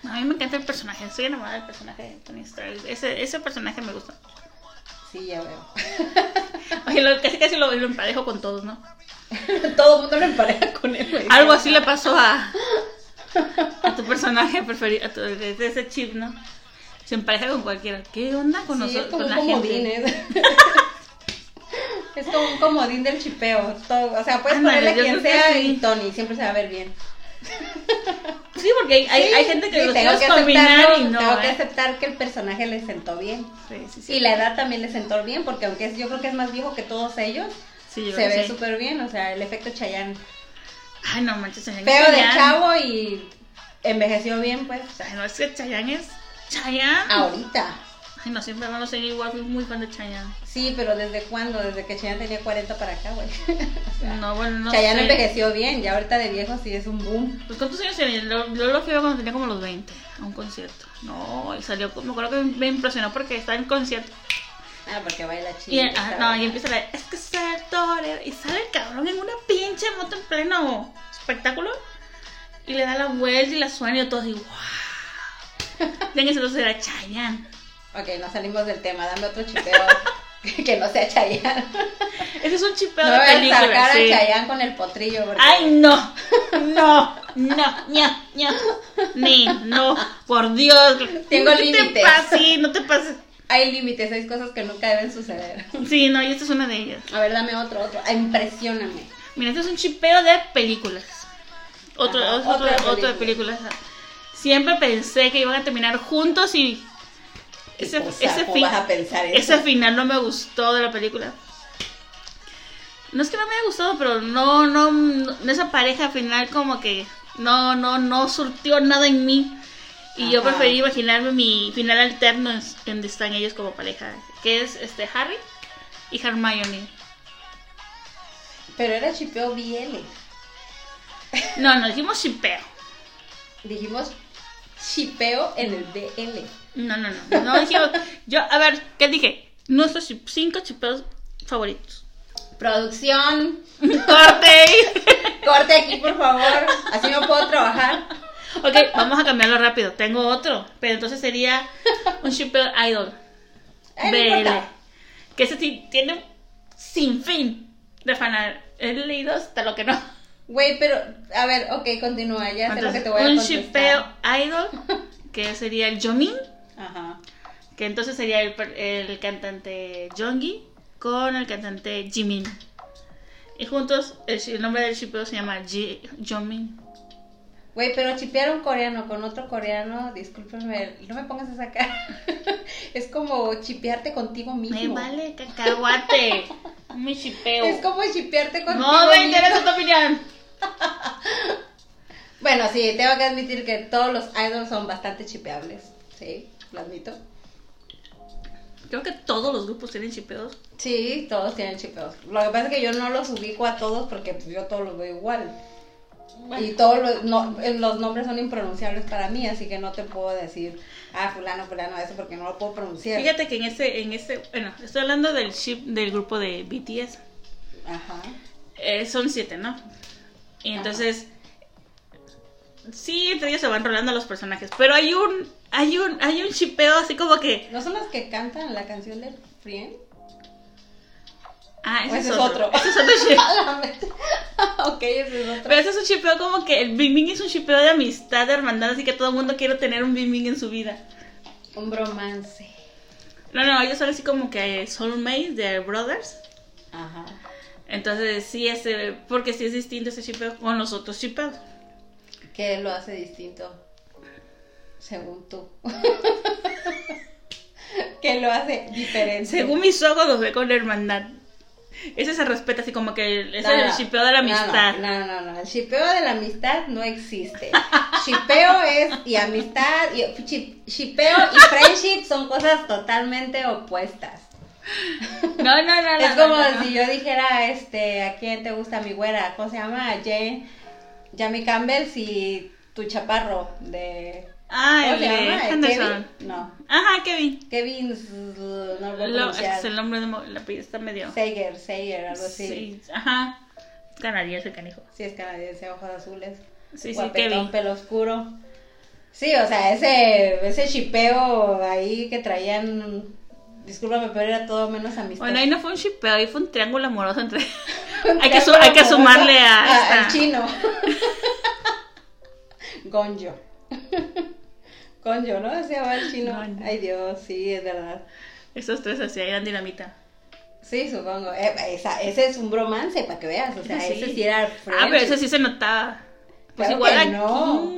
A mí me encanta el personaje, estoy enamorada del personaje de Tony Stark. Ese, ese personaje me gusta. Sí, ya veo. (laughs) Oye, lo- casi casi lo, lo emparejo con todos, ¿no? (laughs) Todo el mundo lo empareja con él. Algo así le pasó a, a tu personaje preferido, a tu- de, de ese chip, ¿no? Se empareja con cualquiera. ¿Qué onda con Sí, nosotros, con la gente? (laughs) Es como un comodín del chipeo. todo- o sea, puedes Ándale, ponerle quien sea sí. y Tony, siempre se va a ver bien. (laughs) Sí, porque hay, hay, Sí, hay gente que sí, los tengo que combinar y no. Tengo que ¿eh? aceptar que el personaje le sentó bien. Sí, sí, sí. Y la edad también le sentó bien, porque aunque es- yo creo que es más viejo que todos ellos, se ve súper bien. O sea, el efecto Chayanne. Ay, no manches, Chayanne. Feo de chavo y envejeció bien, pues. Ay, no, es que Chayanne es. Chayanne. Ahorita. Ay, no, siempre lo sé, yo igual fui muy fan de Chayanne. Sí, pero ¿desde cuándo? Desde que Chayanne tenía 40 para acá, güey. (laughs) No, bueno, no Chayanne sé. envejeció bien, ya ahorita de viejo sí es un boom. Pues ¿cuántos años tenía? Yo yo lo fui a ver cuando tenía como los 20 a un concierto. No, y salió, me acuerdo que me impresionó porque estaba en concierto. Ah, porque baila chido. Y, ah, no, y empieza la, es que ser torero. Y sale el cabrón en una pinche moto en pleno espectáculo. Y le da la vuelta y la suena y todo así, wow. Tiene (laughs) que ser era Chayanne. Ok, no salimos del tema, dame otro chipeo (laughs) que no sea Chayanne. Ese es un chipeo No de voy a película. sacar sí. a Chayanne con el potrillo. Porque... Ay, no, no, (laughs) no, no, no, ni, no, por Dios. Tengo no te límites. pases, sí, no te pases. Hay límites, hay cosas que nunca deben suceder. Sí, no, y esta es una de ellas. A ver, dame otro, otro. Ah, Impresióname. Mira, este es un chipeo de películas. Otro, Ajá, otro, otro de otro de películas. Siempre pensé que iban a terminar juntos y ese, O sea, ese, ¿cómo fin- vas a pensar eso? ese final no me gustó de la película. No es que no me haya gustado, pero no, no, no- esa pareja final como que no, no, no surtió nada en mí. Y yo preferí imaginarme mi final alterno en, en donde están ellos como pareja, que es este Harry y Hermione. Pero era chipeo BL. No, no dijimos chipeo. Dijimos chipeo en el BL. No, no, no. No dijimos. Yo, a ver, ¿qué dije? Nuestros cinco chipeos favoritos. Producción, ¡Corte! corte aquí, por favor. Así no puedo trabajar. ok, vamos a cambiarlo rápido. Tengo otro. Pero entonces sería un chipeo idol. Ay, no BL. Que ese sí tiene un sinfín de fanar. He leído hasta lo que no. Güey, pero, a ver, ok, continúa, ya sé lo que te voy a un contestar. shipeo idol, (laughs) que sería el Jomin, Ajá. que entonces sería el, el cantante Jongi con el cantante Jimin. Y juntos, el, nombre del shipeo se llama Ji, Jomin. Güey, pero chipear un coreano con otro coreano, discúlpenme, no me pongas esa cara. (laughs) es como chipearte contigo mismo. Me vale cacahuate. (laughs) Mi shipeo. Es como chipearte contigo No me interesa tu opinión. (laughs) Bueno, sí, tengo que admitir que todos los idols son bastante chipeables. Sí, lo admito. Creo que todos los grupos tienen shipeos. Sí, todos tienen chipeos. Lo que pasa es que yo no los ubico a todos porque pues, yo todos los veo igual. Y todos los, no- eh, los nombres son impronunciables para mí, así que no te puedo decir, ah, fulano, fulano, eso porque no lo puedo pronunciar. Fíjate que en ese, en ese, bueno, estoy hablando del ship del grupo de BTS. Ajá. Eh, son siete, ¿no? Y entonces, sí, entre ellos se van rolando los personajes, pero hay un, hay un, hay un shipeo así como que, ¿No son los que cantan la canción de Friend? ah, ¿O ese, ese es es otro. otro? Ese es otro (laughs) vez. (laughs) ok, ese es otro. Pero ese es un shipeo como que el Bing Bing es un shipeo de amistad, de hermandad, así que todo el mundo quiere tener un Bing Bing en su vida. Un bromance. No, no, ellos son así como que soulmates de brothers. Ajá. Entonces, sí, ese, porque sí es distinto ese shipeo con los otros shipeos. ¿Qué lo hace distinto? Según tú. (laughs) ¿Qué lo hace diferente? Según mis ojos los ve con hermandad. Ese se respeta así como que es No, el no, shipeo de la amistad. No, no, no, El shipeo de la amistad no existe. Shipeo es y amistad y shipeo y friendship son cosas totalmente opuestas. No, (laughs) no, no, no. es no, como no, no. si yo dijera, este, ¿a quién te gusta mi güera? ¿Cómo se llama? Jane, Jamie Campbell y tu chaparro de Ah, ¿Cómo el Henderson. Kevin? No. Ajá, Kevin. Kevin, no lo es el nombre de la está medio. Sager, Sager, algo así. Sí, ajá. Canadiense, canijo. Sí, es canadiense, ojos azules. Sí, sí, Guapetón, Kevin. pelo oscuro. Sí, o sea, ese, ese chipeo ahí que traían, discúlpame, pero era todo menos amistoso. Bueno, ahí no fue un shipeo, ahí fue un triángulo amoroso entre. (laughs) Hay, que hay que sumarle a. al esta- chino. (laughs) Gonjo. (laughs) Gonjo, ¿no? Se llama el chino. Gonjo. Ay, Dios, sí, es verdad. Esos tres así, eran dinamita. Sí, supongo. Eh, esa- ese es un bromance, para que veas. O sea, Sí. ese sí era Ah, pero ese sí se notaba. Pues Claro igual que aquí. no.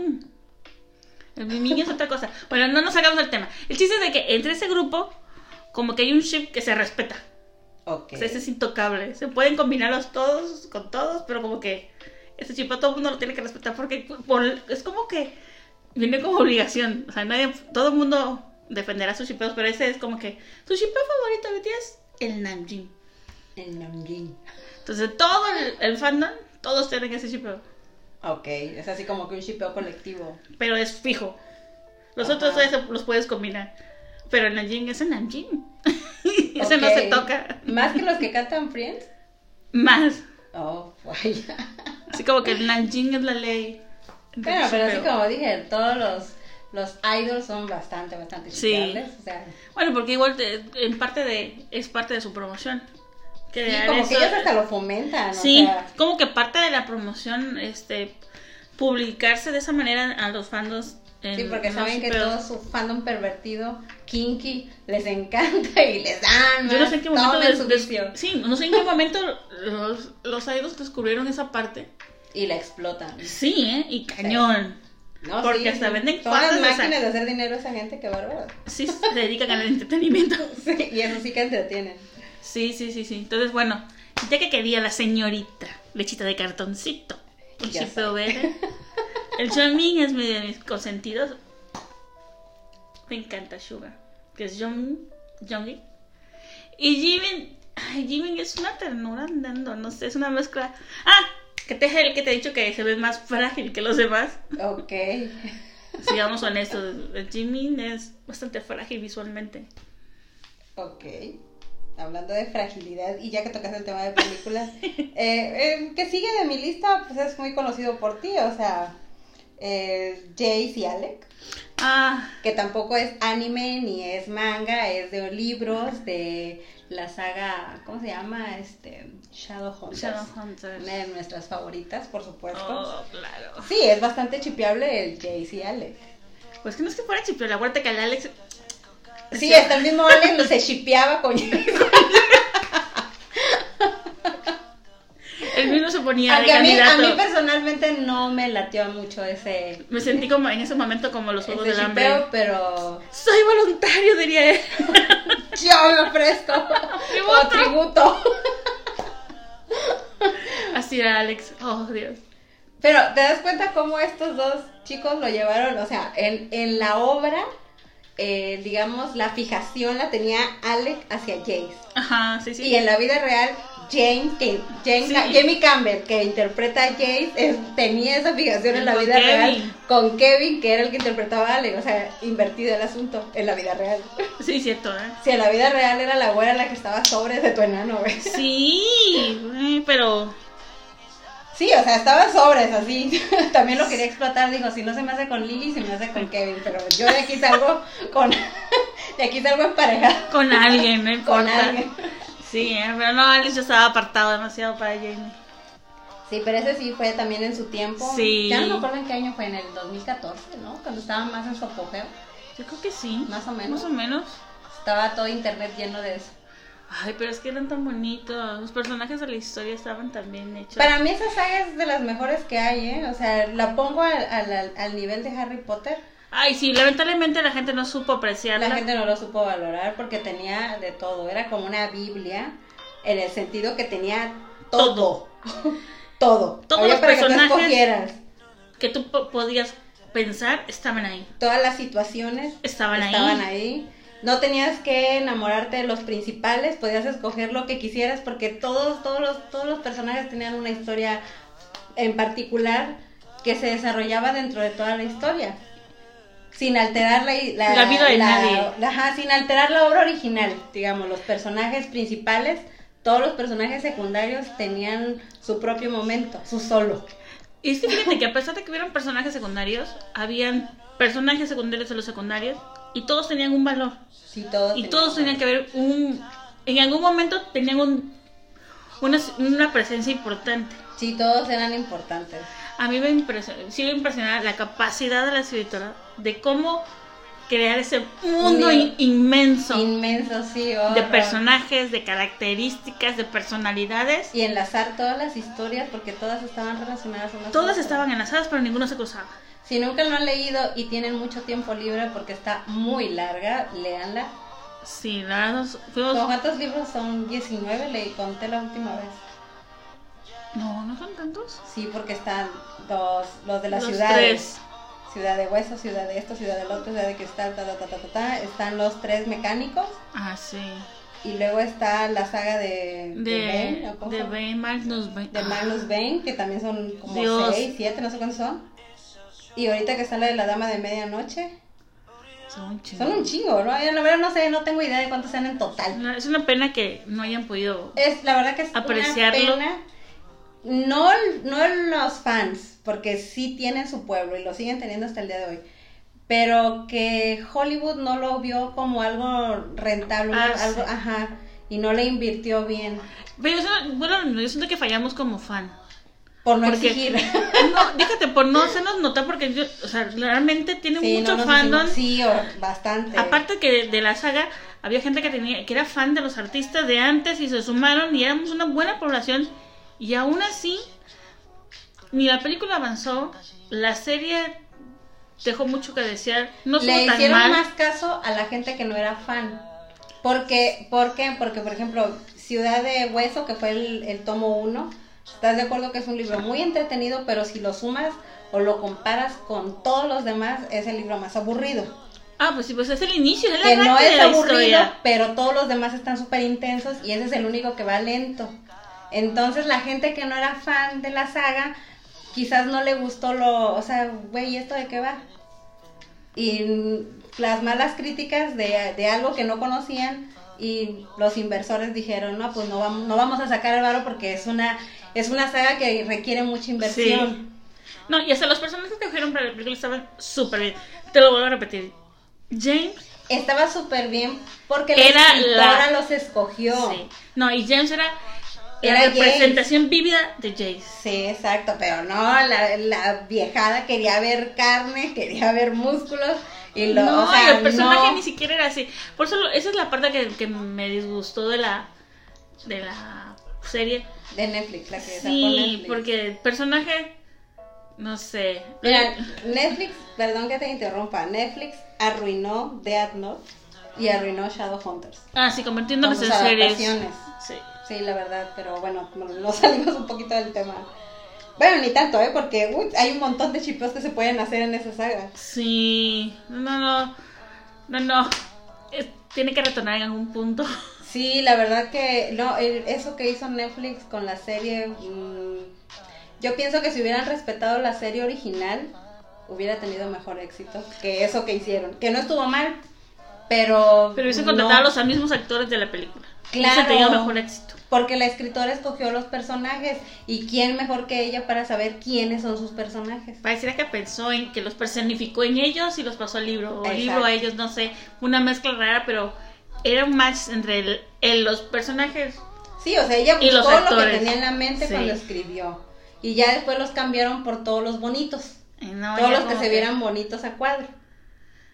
El niño es otra cosa. Bueno, no nos hagamos el tema. El chiste es de que entre ese grupo, como que hay un ship que se respeta. Ok. O sea, ese es intocable. Se pueden combinarlos todos con todos, pero como que ese chip a todo el mundo lo tiene que respetar porque por- es como que viene como obligación. O sea, nadie, todo el mundo defenderá sus chipeos, pero ese es como que su chipeo favorito de BTS, el Namjoon. El Namjoon. Entonces, todo el, el fandom, todos tienen ese chipeo, Ok, es así como que un shipeo colectivo. pero es fijo. Los Ajá. otros los puedes combinar. Pero el Namjoon es el Namjoon. (laughs) ese no se toca. ¿Más que los que cantan Friends? Más. Oh, vaya. Así como que el Namjoon es la ley. Bueno, pero así como dije, todos los, los idols son bastante, bastante Sí. shipeables. O sea, Bueno, porque igual te- en parte de es parte de su promoción. sí, como eso- que ellos hasta lo fomentan. Sí, O sea, como que parte de la promoción, este, publicarse de esa manera a los fandos. en sí, porque saben que todo su fandom pervertido, kinky, les encanta y les dan. Yo no sé en qué momento des- des- sí, no sé en qué momento los, los idols descubrieron esa parte. Y la explotan. Sí, ¿eh? Y cañón. No, Porque sí, hasta venden Son las de máquinas esa- de hacer dinero esa gente, qué bárbaro. Sí, se dedican al entretenimiento. (laughs) Sí, y eso sí que entretienen. Sí, sí, sí, sí. Entonces, bueno, ya que quería la señorita lechita de cartoncito, (laughs) el Ya chipeo verde, el Jongmin es mi de mis consentidos. Me encanta Sugar, que es Jongin. Y Jimin, ay, Jimin es una ternura andando, no sé, es una mezcla. Ah, que te, el que te he dicho que se ve más frágil que los demás. Ok. (laughs) Sigamos honestos, el Jimin es bastante frágil visualmente. Ok. Hablando de fragilidad, y ya que tocas el tema de películas, (laughs) eh, eh, que sigue de mi lista, pues es muy conocido por ti, o sea, eh, Jace y Alec, Ah, que tampoco es anime ni es manga, es de libros, de la saga, ¿cómo se llama? Este, Shadowhunters. Shadowhunters. Una de nuestras favoritas, por supuesto. Oh, claro. Sí, es bastante chipeable el Jace y Alex. Pues que no es que fuera chipio, la acuérdate que el Alex. Sí, hasta el mismo Alex lo se shipeaba con (laughs) Él mismo se ponía Aunque de a mí, a candidato. mí personalmente no me latió mucho ese, Me sentí como en ese momento como los juegos ese del hambre. shipeo, pero Soy voluntario, diría él. (laughs) yo me ofrezco (laughs) Tributo. como tributo. Así era Alex. Oh, Dios. Pero te das cuenta cómo estos dos chicos lo llevaron, o sea, en, en la obra, eh, digamos, la fijación la tenía Alec hacia Jace. Ajá, sí, sí. Y en la vida real, James, que, James- Sí. Jamie Campbell, que interpreta a Jace, es- tenía esa fijación en la vida Kevin. real con Kevin, que era el que interpretaba a Alec, o sea, invertido el asunto en la vida real. Sí, cierto, ¿eh? Si en la vida real era la güera la que estaba sobre de tu enano, güey. Sí, eh, pero. Sí, o sea, estaba sobres, así. (laughs) También lo quería explotar. Digo, si no se me hace con Lily, se me hace con Kevin. Pero yo de aquí salgo con. (laughs) De aquí salgo emparejada Con alguien, no (laughs) con alguien. Sí, eh, pero no, Alex ya estaba apartado demasiado para Jamie. Sí, pero ese sí fue también en su tiempo. Sí. Ya no me acuerdo en qué año fue, en el 2014, ¿no? Cuando estaba más en su apogeo. Yo creo que sí. Más o menos. Más o menos. Estaba todo internet lleno de eso. Ay, pero es que eran tan bonitos. Los personajes de la historia estaban tan bien hechos. Para mí esa saga es de las mejores que hay, ¿eh? O sea, la pongo al, al, al nivel de Harry Potter. Ay, sí, lamentablemente la gente no supo apreciarla. La gente no lo supo valorar porque tenía de todo. Era como una Biblia en el sentido que tenía todo. todo. (laughs) Todos Había los para que tú personajes- escogieras. Que tú po- podías pensar estaban ahí. Todas las situaciones Estaban, estaban ahí. ahí. No tenías que enamorarte de los principales, podías escoger lo que quisieras porque todos, todos los, todos los personajes tenían una historia en particular que se desarrollaba dentro de toda la historia. Sin alterar la, la, La vida de nadie. ajá, sin alterar la obra original, digamos, los personajes principales, todos los personajes secundarios tenían su propio momento, su solo. Y es que fíjate que a pesar de que hubieran personajes secundarios, habían personajes secundarios de los secundarios y todos tenían un valor. Sí, todos Y tenían todos tenían que ver un... En algún momento tenían un, una, una presencia importante. Sí, todos eran importantes. A mí me impresiona, sigue impresionada la capacidad de la escritora de cómo crear ese mundo Un in- inmenso Inmenso, sí. de horror. personajes, de características, de personalidades. Y enlazar todas las historias porque todas estaban relacionadas unas Todas estaban enlazadas, pero ninguno se cruzaba. Si nunca lo han leído y tienen mucho tiempo libre porque está muy larga, léanla. Sí, la verdad, fuimos... ¿Con cuántos libros son? 19, leí, conté la última vez. No, no son tantos. Sí, porque están los, los de las Los ciudades. tres. Ciudad de hueso, ciudad de esto, ciudad del otro, ciudad de cristal, ta, ta, ta, ta, ta, ta. Están los tres mecánicos. Ah, sí. Y luego está la saga de, de, De, Bane, ¿o cómo se de? Bane, Magnus Bane. de Magnus Bane, que también son como Dios. 6, 7, no sé cuántos son. Y ahorita que la de la Dama de Medianoche, son un chingo. son un chingo, ¿no? Yo, la verdad no sé, no tengo idea de cuántos sean en total. No, Es una pena que no hayan podido. Es, la verdad que es Apreciarlo. una pena. No, no los fans, porque sí tienen su pueblo y lo siguen teniendo hasta el día de hoy. Pero que Hollywood no lo vio como algo rentable, Ah, algo, sí. ajá, y no le invirtió bien. Pero yo bueno, yo siento que fallamos como fan. Por no Porque- exigir. (laughs) No, déjate, por no hacernos notar, porque yo, o sea, realmente tiene Sí, mucho no fandom. Sí, o- bastante. Aparte que de, la saga, había gente que tenía que era fan de los artistas de antes y se sumaron y éramos una buena población. Y aún así, ni la película avanzó, la serie dejó mucho que desear. No le tan hicieron mal. más caso a la gente que no era fan. Porque, ¿Por qué? Porque, por ejemplo, Ciudad de Hueso, que fue el, el tomo 1, estás de acuerdo que es un libro muy entretenido, pero si lo sumas o lo comparas con todos los demás, es el libro más aburrido. Ah, pues sí, pues es el inicio, es el Que no de es aburrido, historia. pero todos los demás están súper intensos y ese es el único que va lento. Entonces la gente que no era fan de la saga, quizás no le gustó lo, o sea, güey, ¿esto de qué va? Y las malas críticas de, de algo que no conocían y los inversores dijeron, no, pues no vamos, no vamos a sacar el varo porque es una, es una saga que requiere mucha inversión. No, y hasta los personajes que cogieron para la película estaban súper bien. Te lo vuelvo a repetir. James estaba súper bien porque la Era escritora la- los escogió. Sí. No, y James era Era la representación vívida de Jace. Sí, exacto, pero no, la, la viejada quería ver carne, quería ver músculos y lo, no, o sea, y el personaje no. ni siquiera era así. Por eso esa es la parte que, que me disgustó de la de la serie. de Netflix, la que sacó Sí, Netflix. porque el personaje no sé. Mira, Netflix, perdón que te interrumpa, Netflix arruinó Death Note y arruinó Shadowhunters. Ah, sí, convirtiéndonos Con en series. Sí. Sí, la verdad, pero bueno, nos salimos un poquito del tema. Bueno, ni tanto, ¿eh? Porque uy, hay un montón de chipeos que se pueden hacer en esa saga. Sí. No, no. No, no. Es- tiene que retornar en algún punto. (laughs) Sí, la verdad que no, el- eso que hizo Netflix con la serie, mm, yo pienso que si hubieran respetado la serie original, hubiera tenido mejor éxito que eso que hicieron. Que no estuvo mal, pero... Pero hubiesen no, contratado a los mismos actores de la película. Claro. Hubiesen tenido mejor éxito. Porque la escritora escogió los personajes y quién mejor que ella para saber quiénes son sus personajes. Pareciera que pensó en que los personificó en ellos y los pasó al libro. O el libro a ellos, no sé. Una mezcla rara, pero era un match entre el- el- los personajes. Sí, o sea, ella Y los buscó lo que tenía en la mente Sí. cuando escribió. Y ya después los cambiaron por todos los bonitos. No, todos los que se vieran bonitos a cuadro.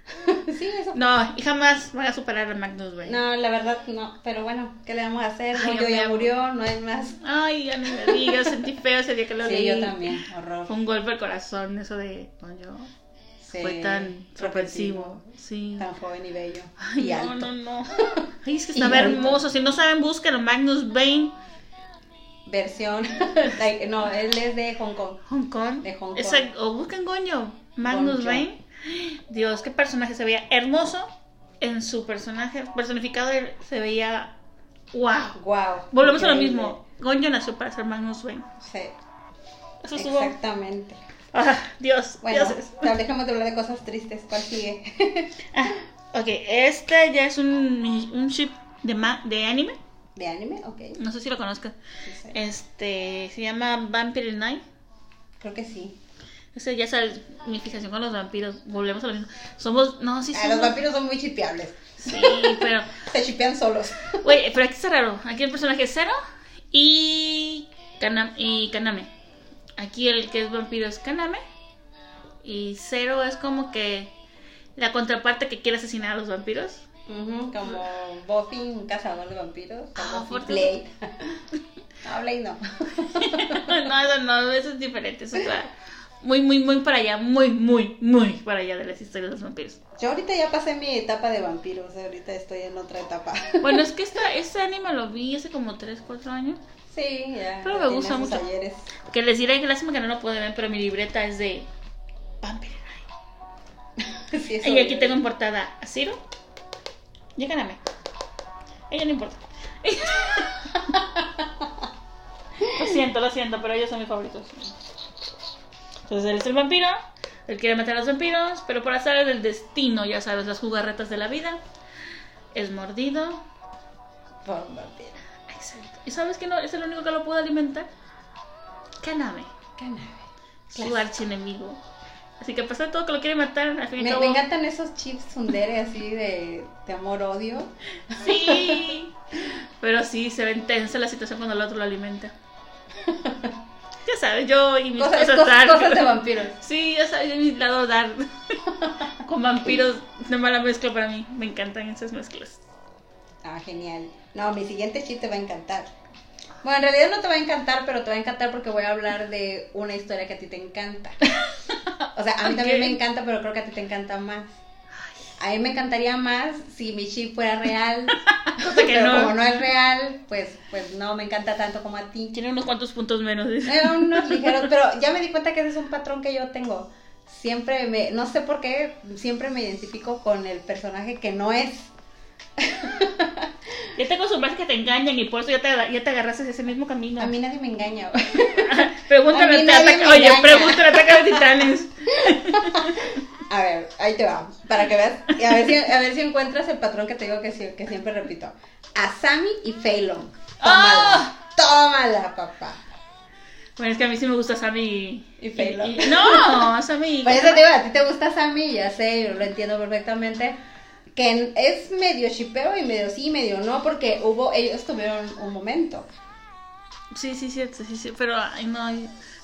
(laughs) sí, eso. No, y jamás van a superar a Magnus Wayne. No, la verdad no, pero bueno, ¿qué le vamos a hacer? Ay, yo ya amo. murió, no hay más. Ay, ya no me digas, sentí feo ese día que lo Sí, leí. yo también, horror. Fue un golpe al corazón eso de yo Sí, Fue tan sorpresivo. Sí. Tan joven y bello. Ay, y no, alto. no, no. (laughs) Ay, es que estaba hermoso. Si no saben, búsquenlo. Magnus Bane, Versión, (laughs) like, no, él es de Hong Kong. Hong Kong. De Hong Kong. O busquen Goño. Magnus. Bane. Dios, qué personaje se veía hermoso. En su personaje personificado él se veía. ¡Wow! Wow. Volvemos a lo mismo. Goño nació para ser Magnus Wayne. Sí, Eso exactamente. Ah, (laughs) Dios, Bueno, dioses. dejemos de hablar de cosas tristes. ¿Cuál sigue? (laughs) Ah, ok, este ya es un, un ship de, ma- de anime. ¿De anime? Ok. No sé si lo conozcas. Sí, sí. Este se llama Vampire Night. Creo que sí. Ese ya es mi fijación con los vampiros. Volvemos a lo mismo. Somos. No, sí, Ah, somos. los vampiros son muy chipeables. Sí, (laughs) pero. Se chipean solos. Güey, pero aquí está raro. Aquí el personaje es Zero y, Kana- y Kaname. Aquí el que es vampiro es Kaname. Y Zero es como que la contraparte que quiere asesinar a los vampiros. Como Buffy, un cazador de vampiros. Ah, Como fuerte. Blade. (laughs) no, Blade no. (laughs) no, eso no, eso es diferente. Eso muy, muy, muy para allá. Muy, muy, muy para allá de las historias de los vampiros. Yo ahorita ya pasé mi etapa de vampiros. Ahorita estoy en otra etapa. Bueno, es que (laughs) esta, este anime lo vi hace como 3, 4 años. Sí, ya. Pero me gusta mucho. ayeres. Que les diré que lástima que no lo pueden ver, pero mi libreta es de Vampire Night. (laughs) Sí, Y aquí tengo en portada a Ciro. Ella no importa. (laughs) lo siento, lo siento, pero ellos son mis favoritos. Entonces él es el vampiro, él quiere matar a los vampiros, pero por azar del destino, ya sabes, las jugarretas de la vida, es mordido. Por un vampiro. ¿Y sabes que no es el único que lo puede alimentar? Kaname, Cannabis. su archienemigo. Así que a pesar de todo que lo quiere matar, al fin y Me, me encantan esos chips sundere así de, de amor-odio. Sí. Pero sí, se ve intensa la situación cuando el otro lo alimenta. Ya sabes, yo y mis Cosas, cosas, cosas- dark. cosas de vampiros. Sí, ya sabes, yo y mi lado dark. Con vampiros, de mala mezcla para mí. Me encantan esas mezclas. Ah, genial. No, mi siguiente chip te va a encantar. Bueno, en realidad no te va a encantar, pero te va a encantar porque voy a hablar de una historia que a ti te encanta. O sea, a mí también me encanta, pero creo que a ti te encanta más. A mí me encantaría más si mi chip fuera real. (laughs) Cosa que pero no. como no es real, pues, pues no me encanta tanto como a ti. Tiene unos cuantos puntos menos. Eh, unos ligeros, pero (laughs) ya me di cuenta que ese es un patrón que yo tengo. Siempre me, no sé por qué, siempre me identifico con el personaje que no es. Ya te acostumbraste que te engañan y por eso ya te, ya te agarraste de ese mismo camino. A mí nadie me engaña. (laughs) pregúntale a mí a nadie Ataca- me Oye, engaña. pregúntale a Ataca de Titanes. (laughs) A ver, ahí te va, para que veas, y a ver si, a ver si encuentras el patrón que te digo que, sie- que siempre repito. Asami y Feilong. Tómala, ¡Ah! tómala, papá. Bueno, es que a mí sí me gusta Sammy y... Y Felo. y- No, Sammy y... Pues eso te digo, a ti te gusta Asami, ya sé, lo entiendo perfectamente. Que es medio shipeo y medio sí, medio no, porque hubo, ellos tuvieron un momento. Sí, sí, cierto, sí, sí, pero ay, no,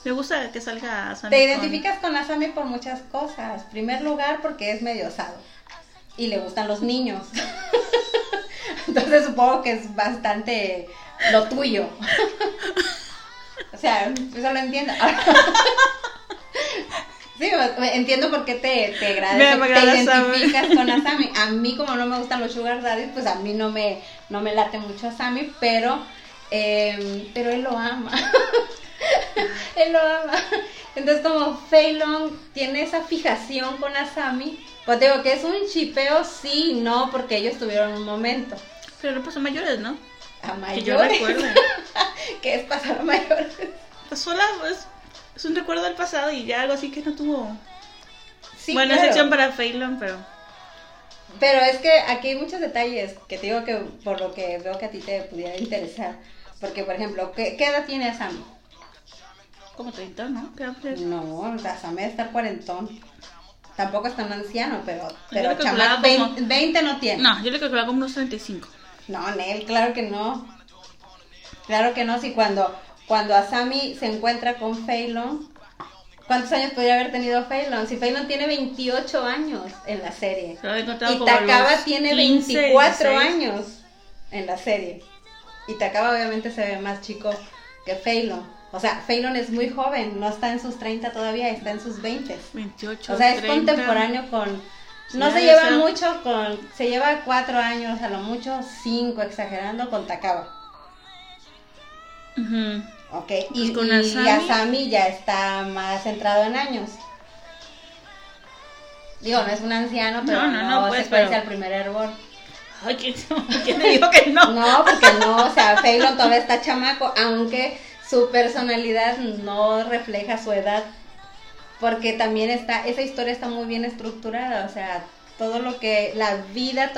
me gusta que salga Asami. Te con- identificas con Asami por muchas cosas. Primer lugar, porque es medio osado. Y le gustan los niños. (laughs) Entonces supongo que es bastante lo tuyo. (laughs) o sea, eso lo entiendo. (laughs) Sí, entiendo por qué te, te Me eso, te identificas con Asami. A mí, como no me gustan los sugar daddies, pues a mí no me, no me late mucho Asami, pero, eh, pero él lo ama. (laughs) él lo ama. Entonces, como Feilong tiene esa fijación con Asami, pues digo que es un chipeo, sí, no, porque ellos tuvieron un momento. Pero pues son mayores, ¿no? A Que yo mayores. recuerde. (laughs) que es pasar a mayores. Sola, pues, es un recuerdo del pasado y ya algo así que no tuvo. Sí, bueno, claro. excepción para Phelan, pero. Pero es que aquí hay muchos detalles que te digo que por lo que veo que a ti te pudiera interesar. Porque, por ejemplo, ¿qué, qué edad tiene Asami? Como 30, ¿no? ¿Qué? No, debe estar cuarentón. Tampoco es tan anciano, pero, pero le calculaba chamaco, como- 20, 20 no tiene. No, yo le calculaba como unos 35. No, Nel, claro que no. Claro que no, si cuando, cuando Asami se encuentra con Phelan, ¿cuántos años podría haber tenido Phelan? Si Phelan tiene 28 años en la serie. Y Takaba tiene 15, 24 16. años en la serie. Y Takaba obviamente se ve más chico que Phelan. O sea, Phelan es muy joven, no está en sus 30 todavía, está en sus 20. 28. O sea, es 30. contemporáneo con... No se lleva mucho con... Se lleva cuatro años, a lo mucho cinco, exagerando, con Takaba. Ujú. Ok, y, Pues con y Asami. Asami ya está más centrado en años. Digo, no es un anciano, pero No, no, no, no, pues, se parece pero- al primer hervor. Ay, ¿quién, me dijo que no? No, porque no, o sea, Phelan todavía está chamaco, aunque su personalidad no refleja su edad. Porque también está, esa historia está muy bien estructurada, o sea, todo lo que, la vida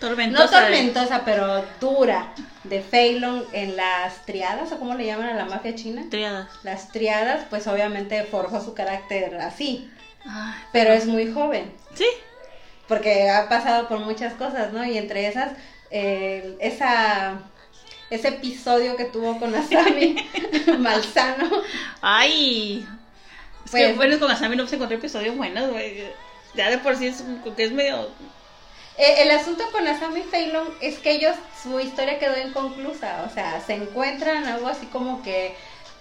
Tormentosa. no tormentosa, pero dura de Phelan en las triadas, o cómo le llaman a la mafia china. Triadas. Las triadas, pues obviamente forjó su carácter así, Ay, pero es muy joven Sí. porque ha pasado por muchas cosas, ¿no? Y entre esas, eh, esa, ese episodio que tuvo con Asami, (laughs) malsano, Ay. Es Pues- que bueno, con Asami no se encontró episodios buenos, güey. Ya de por sí es que es medio. Eh, el asunto con Asami y es que ellos, su historia quedó inconclusa, o sea, se encuentran algo así como que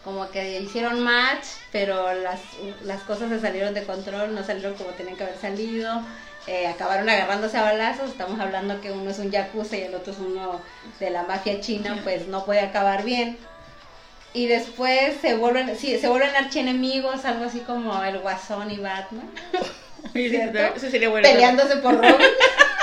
como que hicieron match, pero las, las cosas se salieron de control, no salieron como tenían que haber salido, eh, acabaron agarrándose a balazos, estamos hablando que uno es un yakuza y el otro es uno de la mafia china, pues no puede acabar bien. Y después se vuelven, sí, se vuelven archienemigos, algo así como el Guasón y Batman, (laughs) ¿Cierto? Ese sería bueno. peleándose por Robin. (laughs)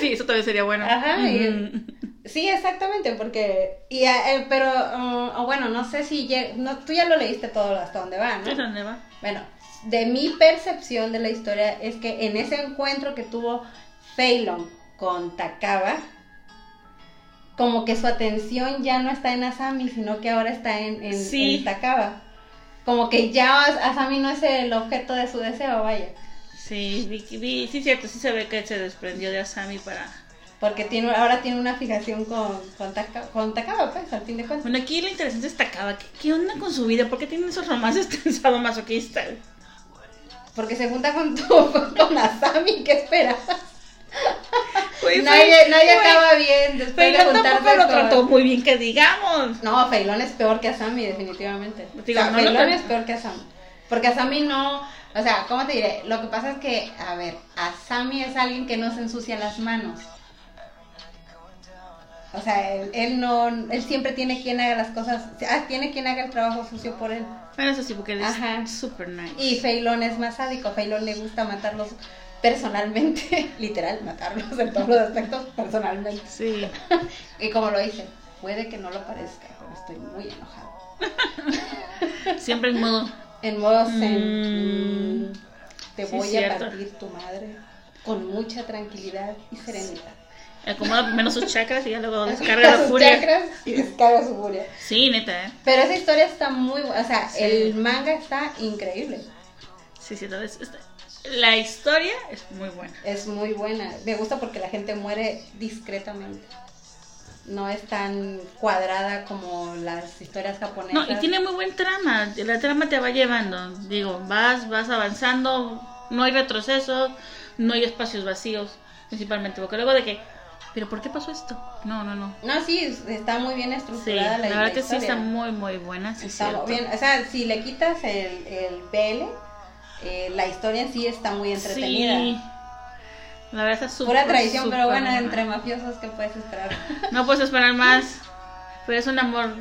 Sí, eso todavía sería bueno. Ajá, y-. Sí, exactamente, porque, y, eh, pero, uh, o bueno, no sé si, no, tú ya lo leíste todo hasta dónde va, ¿Eso ¿no? dónde va? Bueno, de mi percepción de la historia es que en ese encuentro que tuvo Phelan con Takaba, como que su atención ya no está en Asami, sino que ahora está en, en, Sí. en Takaba. Como que ya As- Asami no es el objeto de su deseo, vaya. Sí, vi, vi, sí, cierto, sí se ve que se desprendió de Asami para. Porque tiene, ahora tiene una fijación con, con, Taka- con Takaba, pues, al fin de cuentas. Bueno, aquí lo interesante es Takaba. ¿Qué, qué onda con su vida? ¿Por qué tiene esos romances (laughs) tan sadomasoquistas? Porque se junta con tu, (laughs) con Asami, ¿qué esperas? Güey, nadie nadie güey, acaba bien después de Feilón juntarse tampoco lo con- trató muy bien, que digamos. No, Feilón es peor que Asami, definitivamente. Digo, o sea, no Feilón tra- es peor que Asami. Porque Asami no... O sea, ¿cómo te diré? Lo que pasa es que, a ver, Asami es alguien que no se ensucia las manos. O sea, él, él no... Él siempre tiene quien haga las cosas... ah, tiene quien haga el trabajo sucio por él. Bueno, eso sí, porque él Ajá. es super nice. Y Feilón es más sádico. Feilón le gusta matarlos personalmente. (laughs) Literal, matarlos en todos los aspectos personalmente. Sí. (laughs) Y como lo dice, puede que no lo parezca, pero estoy muy enojado. Siempre en modo. En modo zen, Mm, mm, te sí, voy cierto. a partir tu madre con mucha tranquilidad y serenidad. Acomoda primero sus chakras y ya luego (laughs) descarga la Sus furia. chakras y descarga su furia. Sí, neta, ¿eh? Pero esa historia está muy buena, o sea, Sí. el manga está increíble. Sí, sí, tal vez. está- la historia es muy buena. Es muy buena. Me gusta porque la gente muere discretamente. No es tan cuadrada como las historias japonesas. No, y tiene muy buen trama. La trama te va llevando. Digo, vas, vas avanzando. No hay retrocesos, no hay espacios vacíos. Principalmente, porque luego de que, ¿pero por qué pasó esto? No, no, no. No, sí, está muy bien Sí, estructurada la la, verdad que sí está muy, muy buena. Sí, Está muy bien. O sea, si le quitas el, el PL, eh, la historia en sí está muy entretenida. Sí. La verdad es súper. Pura tradición, pero súper bueno, entre mafiosos, ¿qué puedes esperar? (laughs) No puedes esperar más. Pero es un amor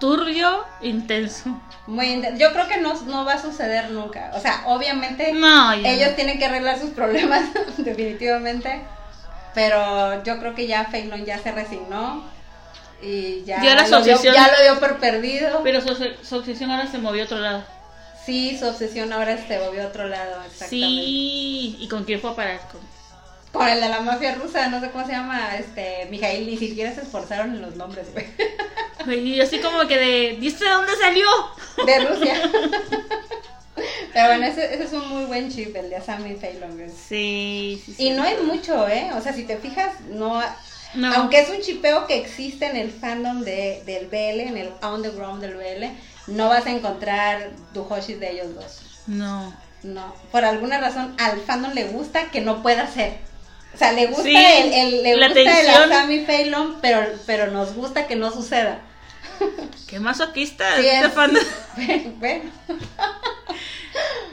turbio, intenso. Muy inte- Yo creo que no, no va a suceder nunca. O sea, obviamente No, ellos no. tienen que arreglar sus problemas, (laughs) definitivamente. Pero yo creo que ya Feilón ya se resignó. Y ya, Ya la lo dio, ya lo dio por perdido. Pero su, su obsesión ahora se movió a otro lado. Sí, su obsesión ahora se volvió a otro lado, exactamente. Sí. ¿Y con quién fue a parar? Con- Con el de la mafia rusa, no sé cómo se llama, este, Mijail, ni siquiera se esforzaron en los nombres, güey. Y así como que de. ¿Y de dónde salió? De Rusia. Pero bueno, ese, ese es un muy buen chip, el de Asami güey. Sí, sí, sí. Y no es mucho, ¿eh? O sea, si te fijas, no... No. Aunque es un chipeo que existe en el fandom de, del BL, en el underground del BL, no vas a encontrar duhoshis de ellos dos. No. No, por alguna razón al fandom le gusta que no pueda ser. O sea, le gusta Sí, el, el- le la gusta el. Asami Feilong, pero, pero nos gusta que no suceda. (laughs) Qué masoquista Sí, este es- fan. bueno, (laughs) (laughs)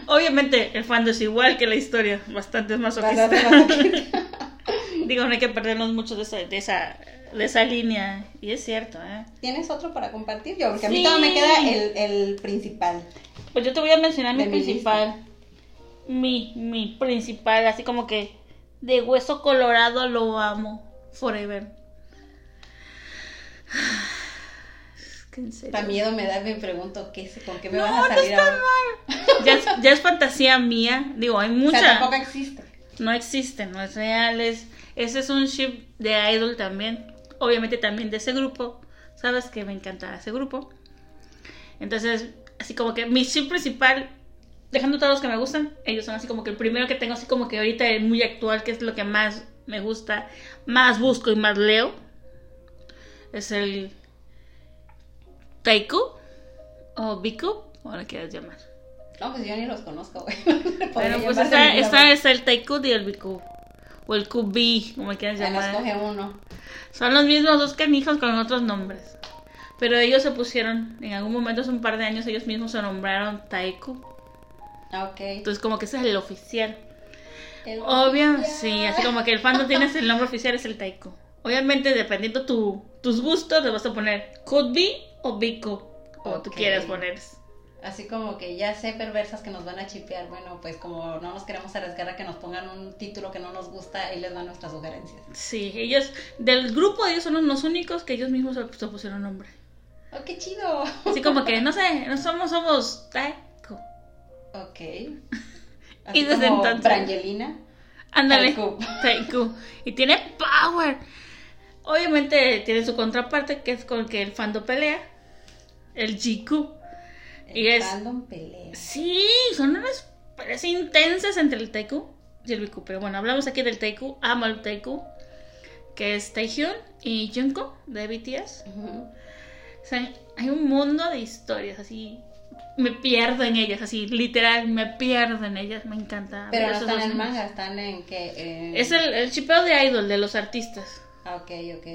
Obviamente el fan es igual que la historia, bastante masoquista. bastante masoquista. Digo, no hay que perdernos mucho de esa, de esa, de esa línea. Y es cierto, ¿eh? ¿Tienes otro para compartir? Yo, porque a mí todo me queda el, el principal. Pues yo te voy a mencionar mi principal. Mi, mi principal, así como que de hueso colorado lo amo. Forever. Es que en serio. Miedo me da, me pregunto ¿qué, es- con qué me No, vas a salir está. Ya es, ya es fantasía mía. Digo, hay O mucha. sea, tampoco existe. No existe, no es real. Es, ese es un ship de idol también. Obviamente también de ese grupo. Sabes que me encanta ese grupo. Entonces, así como que mi ship principal, dejando todos los que me gustan, ellos son así como que el primero que tengo, así como que ahorita es muy actual, que es lo que más me gusta, más busco y más leo. Es el Taiku o Biku, como lo quieras llamar. No, pues yo ni los conozco, güey. (laughs) Bueno, Podría pues está, está el Taiku y el Biku. O el QB, como quieras llamar. Además, coge uno. Son los mismos dos canijos con otros nombres. Pero ellos se pusieron, en algún momento hace un par de años, ellos mismos se nombraron Taiku. Ah, ok. Entonces, como que ese es el oficial. El Obvio, oficial. sí, así como que el fandom tienes el nombre oficial, es el Taiku. Obviamente, dependiendo tu, tus gustos, le vas a poner Could Be o Biku. Como tú Ok. quieras poner. Así como que ya sé perversas que nos van a chipear. Bueno, pues como no nos queremos arriesgar a que nos pongan un título que no nos gusta, ahí les dan nuestras sugerencias. Sí, ellos, del grupo ellos son los únicos que ellos mismos se, pusieron nombre. ¡Oh, qué chido! Así como que, no sé, no (laughs) somos, somos Taiku. Ok. (laughs) Y desde como entonces- Brangelina. Ándale. Taiku. (laughs) Taiku. Y tiene power. Obviamente tiene su contraparte que es con que el fando pelea. El GQ. Y es- pelea. Sí, son unas peleas intensas entre el Taiku y el Biku. Pero bueno, hablamos aquí del Taiku. Amo al Taiku. Que es Taehyun y Jungkook de BTS. O sea, hay un mundo de historias así. Me pierdo en ellas, así, literal, me pierdo en ellas. Me encanta. Pero no están en manga, están en que... Es el, el chipeo de idol de los artistas. Ah, ok, ok.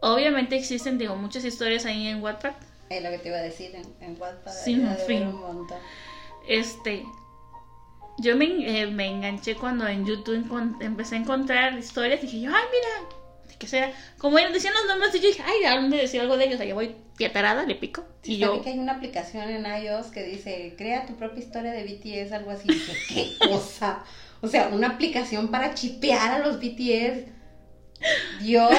Obviamente existen, digo, muchas historias ahí en Wattpad. Es lo que te iba a decir en, en Wattpad. Sin de fin. un montón. Este, yo me, eh, me enganché cuando en YouTube empecé a encontrar historias y dije yo, ay, mira, ¿de qué será? Como ellos decían los nombres y yo dije, ay, ¿a dónde decir algo de ellos? Allá voy piatarada, le pico. Sí, y yo, que hay una aplicación en iOS que dice, crea tu propia historia de BTS, algo así. Y dije, ¿qué (laughs) cosa? O sea, una aplicación para chipear a los BTS. Dios.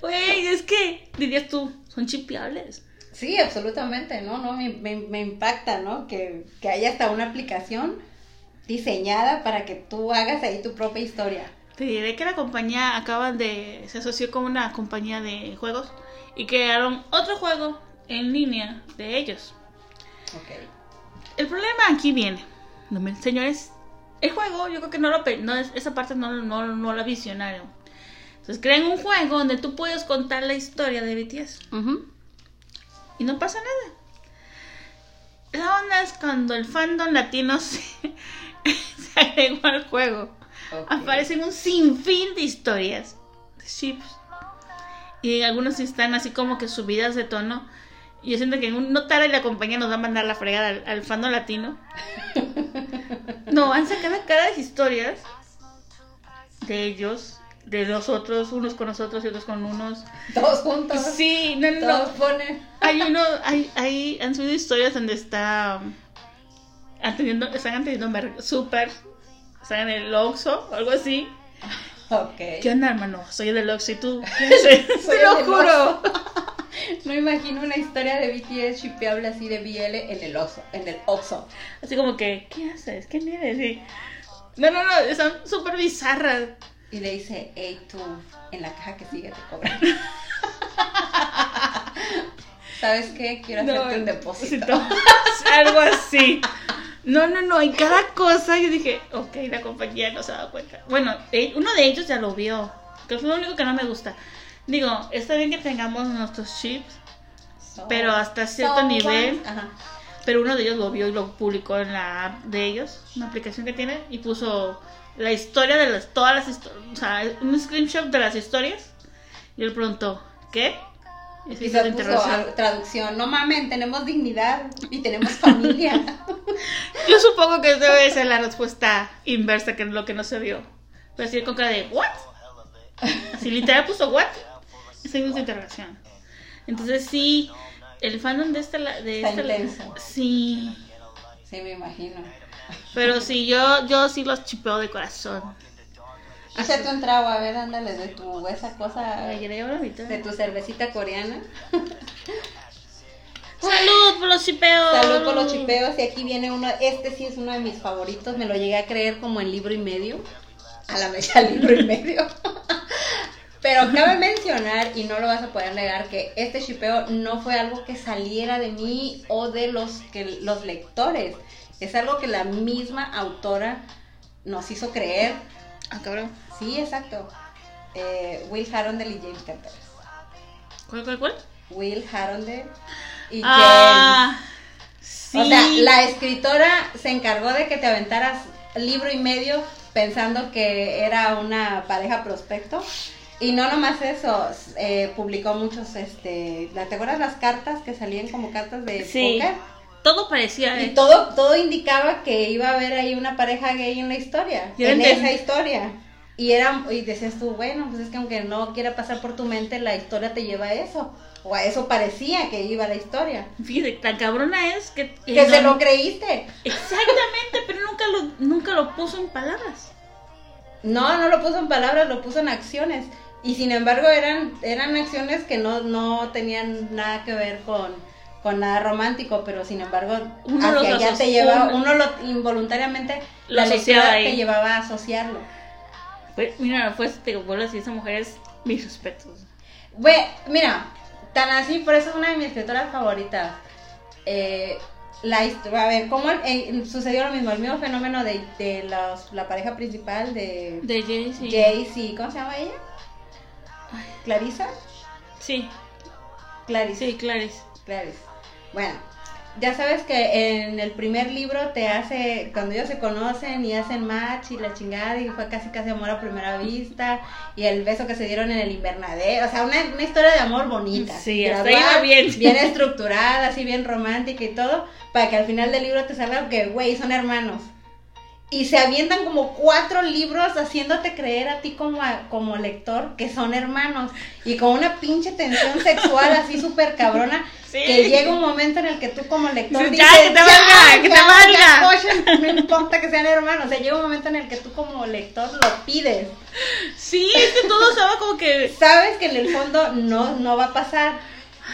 güey, (laughs) es que, dirías tú, son chipeables. Sí, absolutamente, ¿no? no me, me- me impacta, ¿no? Que, que haya hasta una aplicación diseñada para que tú hagas ahí tu propia historia. Te diré que la compañía acaban de. se asoció con una compañía de juegos y crearon otro juego en línea de ellos. El problema aquí viene. No Señores, el juego, yo creo que no lo. No, es- esa parte no, no, no la visionaron. Entonces crean un juego donde tú puedes contar la historia de BTS. Y no pasa nada. La onda es cuando el fandom latino (laughs) se, se agregó al juego. Aparecen un sinfín de historias. De ships. Y algunos están así como que subidas de tono. Y yo siento que no tarde la compañía nos va a mandar la fregada al, al fandom latino. (laughs) No, han sacado cada historias de ellos, de nosotros, unos con nosotros y otros con unos. Todos juntos. Sí, no, no, Todos ponen. Hay uno, (laughs) hay, hay, han subido historias donde está atendiendo, están atendiendo súper, están en el Oxxo o algo así. Ok. ¿Qué onda, hermano? Soy del Oxxo y tú. (laughs) ¿Qué? Soy (laughs) Te lo juro. No imagino una historia de BTS shipeable así de BL en el Oxxo, en el Oxxo. Así como que, ¿qué haces? ¿Quién eres? Sí. No, no, no, están súper bizarras. Y le dice, hey tú, en la caja que sigue te cobran. (laughs) ¿Sabes qué? Quiero No, hacerte un depósito. (laughs) Algo así. No, no, no, en cada cosa yo dije, ok, la compañía no se ha dado cuenta. Bueno, eh, uno de ellos ya lo vio, que fue lo único que no me gusta. Digo, está bien que tengamos nuestros chips, So- pero hasta cierto so nivel. Ajá. pero uno de ellos lo vio y lo publicó en la app de ellos, una aplicación que tiene, y puso la historia de las, todas las historias, o sea, un screenshot de las historias, y él preguntó, ¿qué? Se Y se puso traducción, no mamen, tenemos dignidad y tenemos familia. (laughs) Yo supongo que debe ser la respuesta inversa que lo que no se vio. Pero así con cara de, ¿what? Así literal puso, ¿what? Seguimos de interrogación. Entonces sí, el fandom de esta... De Está esta la- sí, sí, me imagino. Pero sí, yo, yo sí los chipeo de corazón. Échate un trago, a ver, ándale, de tu, esa cosa, de tu cervecita coreana. Salud por los chipeos. Salud por los chipeos y aquí viene uno, este sí es uno de mis favoritos, me lo llegué a creer como en libro y medio, a la mecha libro y medio. Pero cabe mencionar, y no lo vas a poder negar, que este shipeo no fue algo que saliera de mí o de los, que, los lectores. Es algo que la misma autora nos hizo creer. Ah, cabrón. Sí, exacto. Eh, Will Harondel y James Carter. ¿Cuál, cuál, cuál? Will Harondel y James. Ah, sí. O sea, la escritora se encargó de que te aventaras libro y medio pensando que era una pareja prospecto. Y no nomás eso, eh, publicó muchos, este, ¿te acuerdas las cartas que salían como cartas de Sí. póker? Todo parecía. Y todo, todo indicaba que iba a haber ahí una pareja gay en la historia, Yo en entiendo. esa historia. Y era, y decías tú, bueno, pues es que aunque no quiera pasar por tu mente, la historia te lleva a eso. O a eso parecía que iba la historia. Fíjate, tan cabrona es que. Que se no- lo creíste. Exactamente, pero nunca lo, nunca lo puso en palabras. No, no lo puso en palabras, lo puso en acciones. Y sin embargo eran, eran acciones que no, no tenían nada que ver con, con nada romántico, pero sin embargo Uno hacia allá te llevaba, uno- lo involuntariamente Lo la asociaba lectura ahí. te llevaba a asociarlo. Fue- mira, pues te vuelvo a decir, esa mujer es mis respetos. Güey, mira, tan así, por eso es una de mis escritoras favoritas. Eh, la historia, a ver, ¿cómo eh, sucedió lo mismo? El mismo fenómeno de, de los- la pareja principal de De Jay, sí. Jace y, ¿cómo se llama ella? ¿Clarisa? Sí, Clarice. sí, Clarice. Clarice. Bueno, ya sabes que en el primer libro te hace, cuando ellos se conocen y hacen match y la chingada, y fue casi casi amor a primera vista, y el beso que se dieron en el invernadero, o sea, una, una historia de amor bonita. Sí, hasta va bien. Bien estructurada, así bien romántica y todo, para que al final del libro te salga que, güey, son hermanos. Y se avientan como cuatro libros haciéndote creer a ti como, a- como lector que son hermanos. Y con una pinche tensión sexual así súper cabrona. (laughs) Sí. Que llega un momento en el que tú como lector Dices, dices, "Ya, que te valga, que te valga". no importa que sean hermanos. O sea, llega un momento en el que tú como lector lo pides. Sí, es que todo estaba como que. Sabes que en el fondo no, no va a pasar.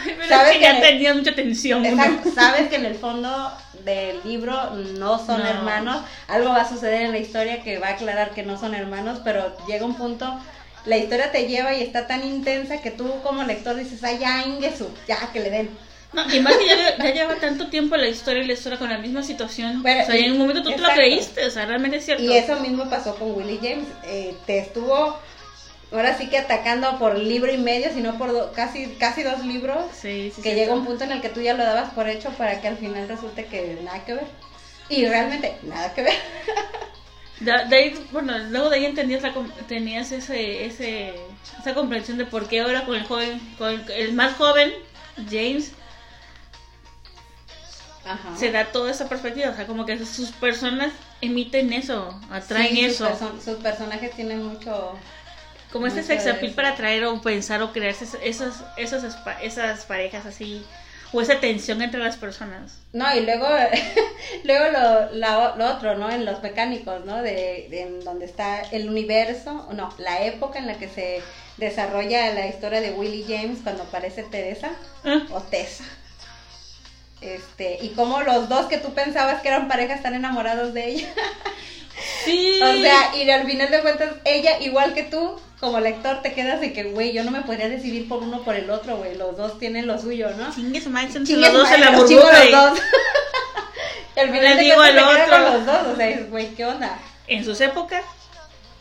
Ay, pero ¿Sabes es que ya que- tenía mucha tensión. Exacto, sabes que en el fondo del libro no son No. hermanos. Algo va a suceder en la historia que va a aclarar que no son hermanos, pero llega un punto, la historia te lleva y está tan intensa que tú como lector dices, ay, ya, Ingesu, ya, que le den. No, y más que ya, ya lleva tanto tiempo la historia y la historia con la misma situación. Pero- o sea, y en un momento tú te lo creíste, o sea, realmente es cierto. Y eso mismo pasó con Willie James. Eh, te estuvo ahora sí que atacando por libro y medio, sino por do- casi, casi dos libros. Sí, sí, que sí, llega un punto en el que tú ya lo dabas por hecho para que al final resulte que nada que ver. Y realmente nada que ver. (laughs) De, de ahí, bueno, luego de ahí entendías, la, tenías ese, ese, esa comprensión de por qué ahora con el joven, con el, el más joven, James, Ajá. se da toda esa perspectiva. O sea, como que sus personas emiten eso, atraen Sí, eso. Sus, perso- sus personajes tienen mucho. Como ese sex appeal para atraer o pensar o crearse esas, esas, esas, parejas así. O esa tensión entre las personas. No, y luego, (laughs) luego lo, la- lo otro, ¿no? En los mecánicos, ¿no? De, de en donde está el universo, no, la época en la que se desarrolla la historia de Willie James cuando aparece Teresa Ah, o Tessa. Este, y cómo los dos que tú pensabas que eran pareja están enamorados de ella. (laughs) Sí. O sea, y al final de cuentas, ella, igual que tú, como lector, te quedas de que, güey, yo no me podría decidir por uno o por el otro, güey. Los dos tienen lo suyo, ¿no? Chingue su madre, los dos su en la los dos. (laughs) Y al final de digo cuentas al se otro. con los dos, o sea, dices, güey, ¿qué onda? En sus épocas.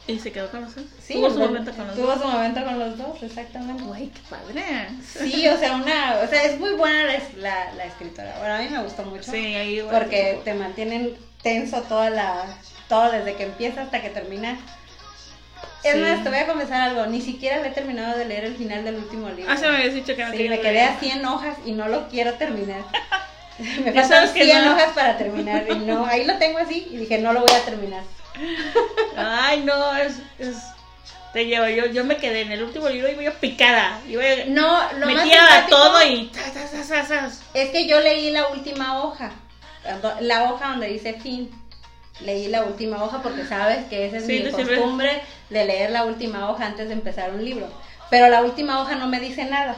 Y se quedó con los dos. Sí, Tuvo su momento con los tuvo dos. su momento con los dos, exactamente. Güey, qué padre. Sí, o sea, una, o sea, es muy buena la, la, la escritora. Bueno, a mí me gustó mucho. Sí, ahí igual. porque te mantienen tenso toda la, todo desde que empieza hasta que termina. Es Sí. más, te voy a confesar algo, ni siquiera le he terminado de leer el final del último libro. Ah, se me habías dicho que no Sí, me quedé a 100 hojas y no lo quiero terminar. (laughs) me faltan sabes que 100 no. hojas para terminar y no, ahí lo tengo así y dije, no lo voy a terminar. (laughs) Ay, no, es, es... Te llevo, yo, yo me quedé en el último libro y voy picada. Iba No, lo más metía simpático todo y... es que yo leí la última hoja, la hoja donde dice fin. Leí la última hoja porque sabes que esa es Sí, mi siempre. costumbre de leer la última hoja antes de empezar un libro. Pero la última hoja no me dice nada.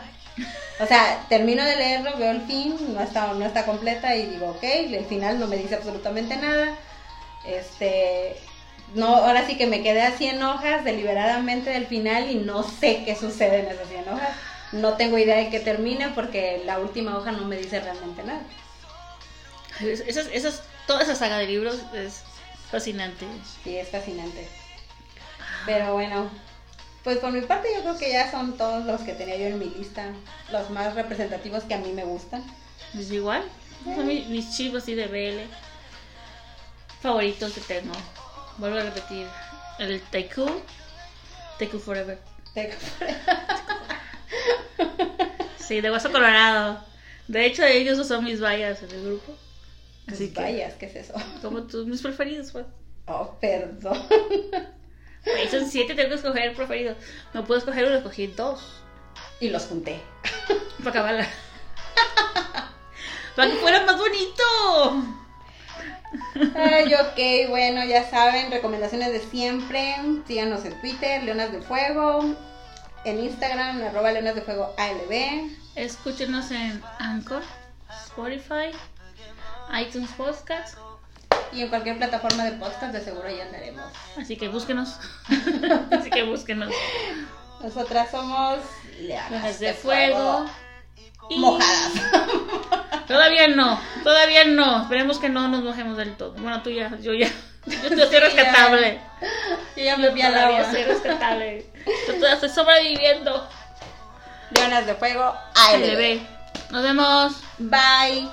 O sea, termino de leerlo, veo el fin, no está, no está completa y digo, ok, el final no me dice absolutamente nada. Este, no, ahora sí que me quedé a 100 hojas deliberadamente del final y no sé qué sucede en esas 100 hojas. No tengo idea de que termine porque la última hoja no me dice realmente nada. Es- Esas, esas, toda esa saga de libros es fascinante. Sí, es fascinante. Pero bueno, pues por mi parte yo creo que ya son todos los que tenía yo en mi lista, los más representativos que a mí me gustan. Es igual. Son mis, mis chivos así de BL. Favoritos que tengo. Vuelvo a repetir. El Taiku. Taiku Forever. Sí, de Hueso Colorado. De hecho, ellos son mis vallas en el grupo. Así que, Vayas, ¿qué es eso? (laughs) como tus, mis preferidos, pues. Oh, perdón. Son (laughs) siete, tengo que escoger preferidos. No puedo escoger uno, escogí dos. Y los junté. (laughs) Para acabarla. Para que fuera más bonito. Ay, ok, bueno, ya saben, recomendaciones de siempre. Síganos en Twitter, Leonas de Fuego. En Instagram, arroba Leonas de Fuego ALB. Escúchenos en Anchor, Spotify, iTunes Podcast. Y en cualquier plataforma de podcast, de seguro ya andaremos. Así que búsquenos. (laughs) Así que búsquenos. Nosotras somos Leonas de fuego. Y- Mojadas. (laughs) Todavía no, todavía no. Esperemos que no nos mojemos del todo. Bueno, tú ya, yo ya. Yo estoy (laughs) Sí, rescatable. Yo ya me vi al Todavía agua. soy rescatable. Yo todavía estoy sobreviviendo. Leonas de Fuego ALB. LB. Nos vemos. Bye.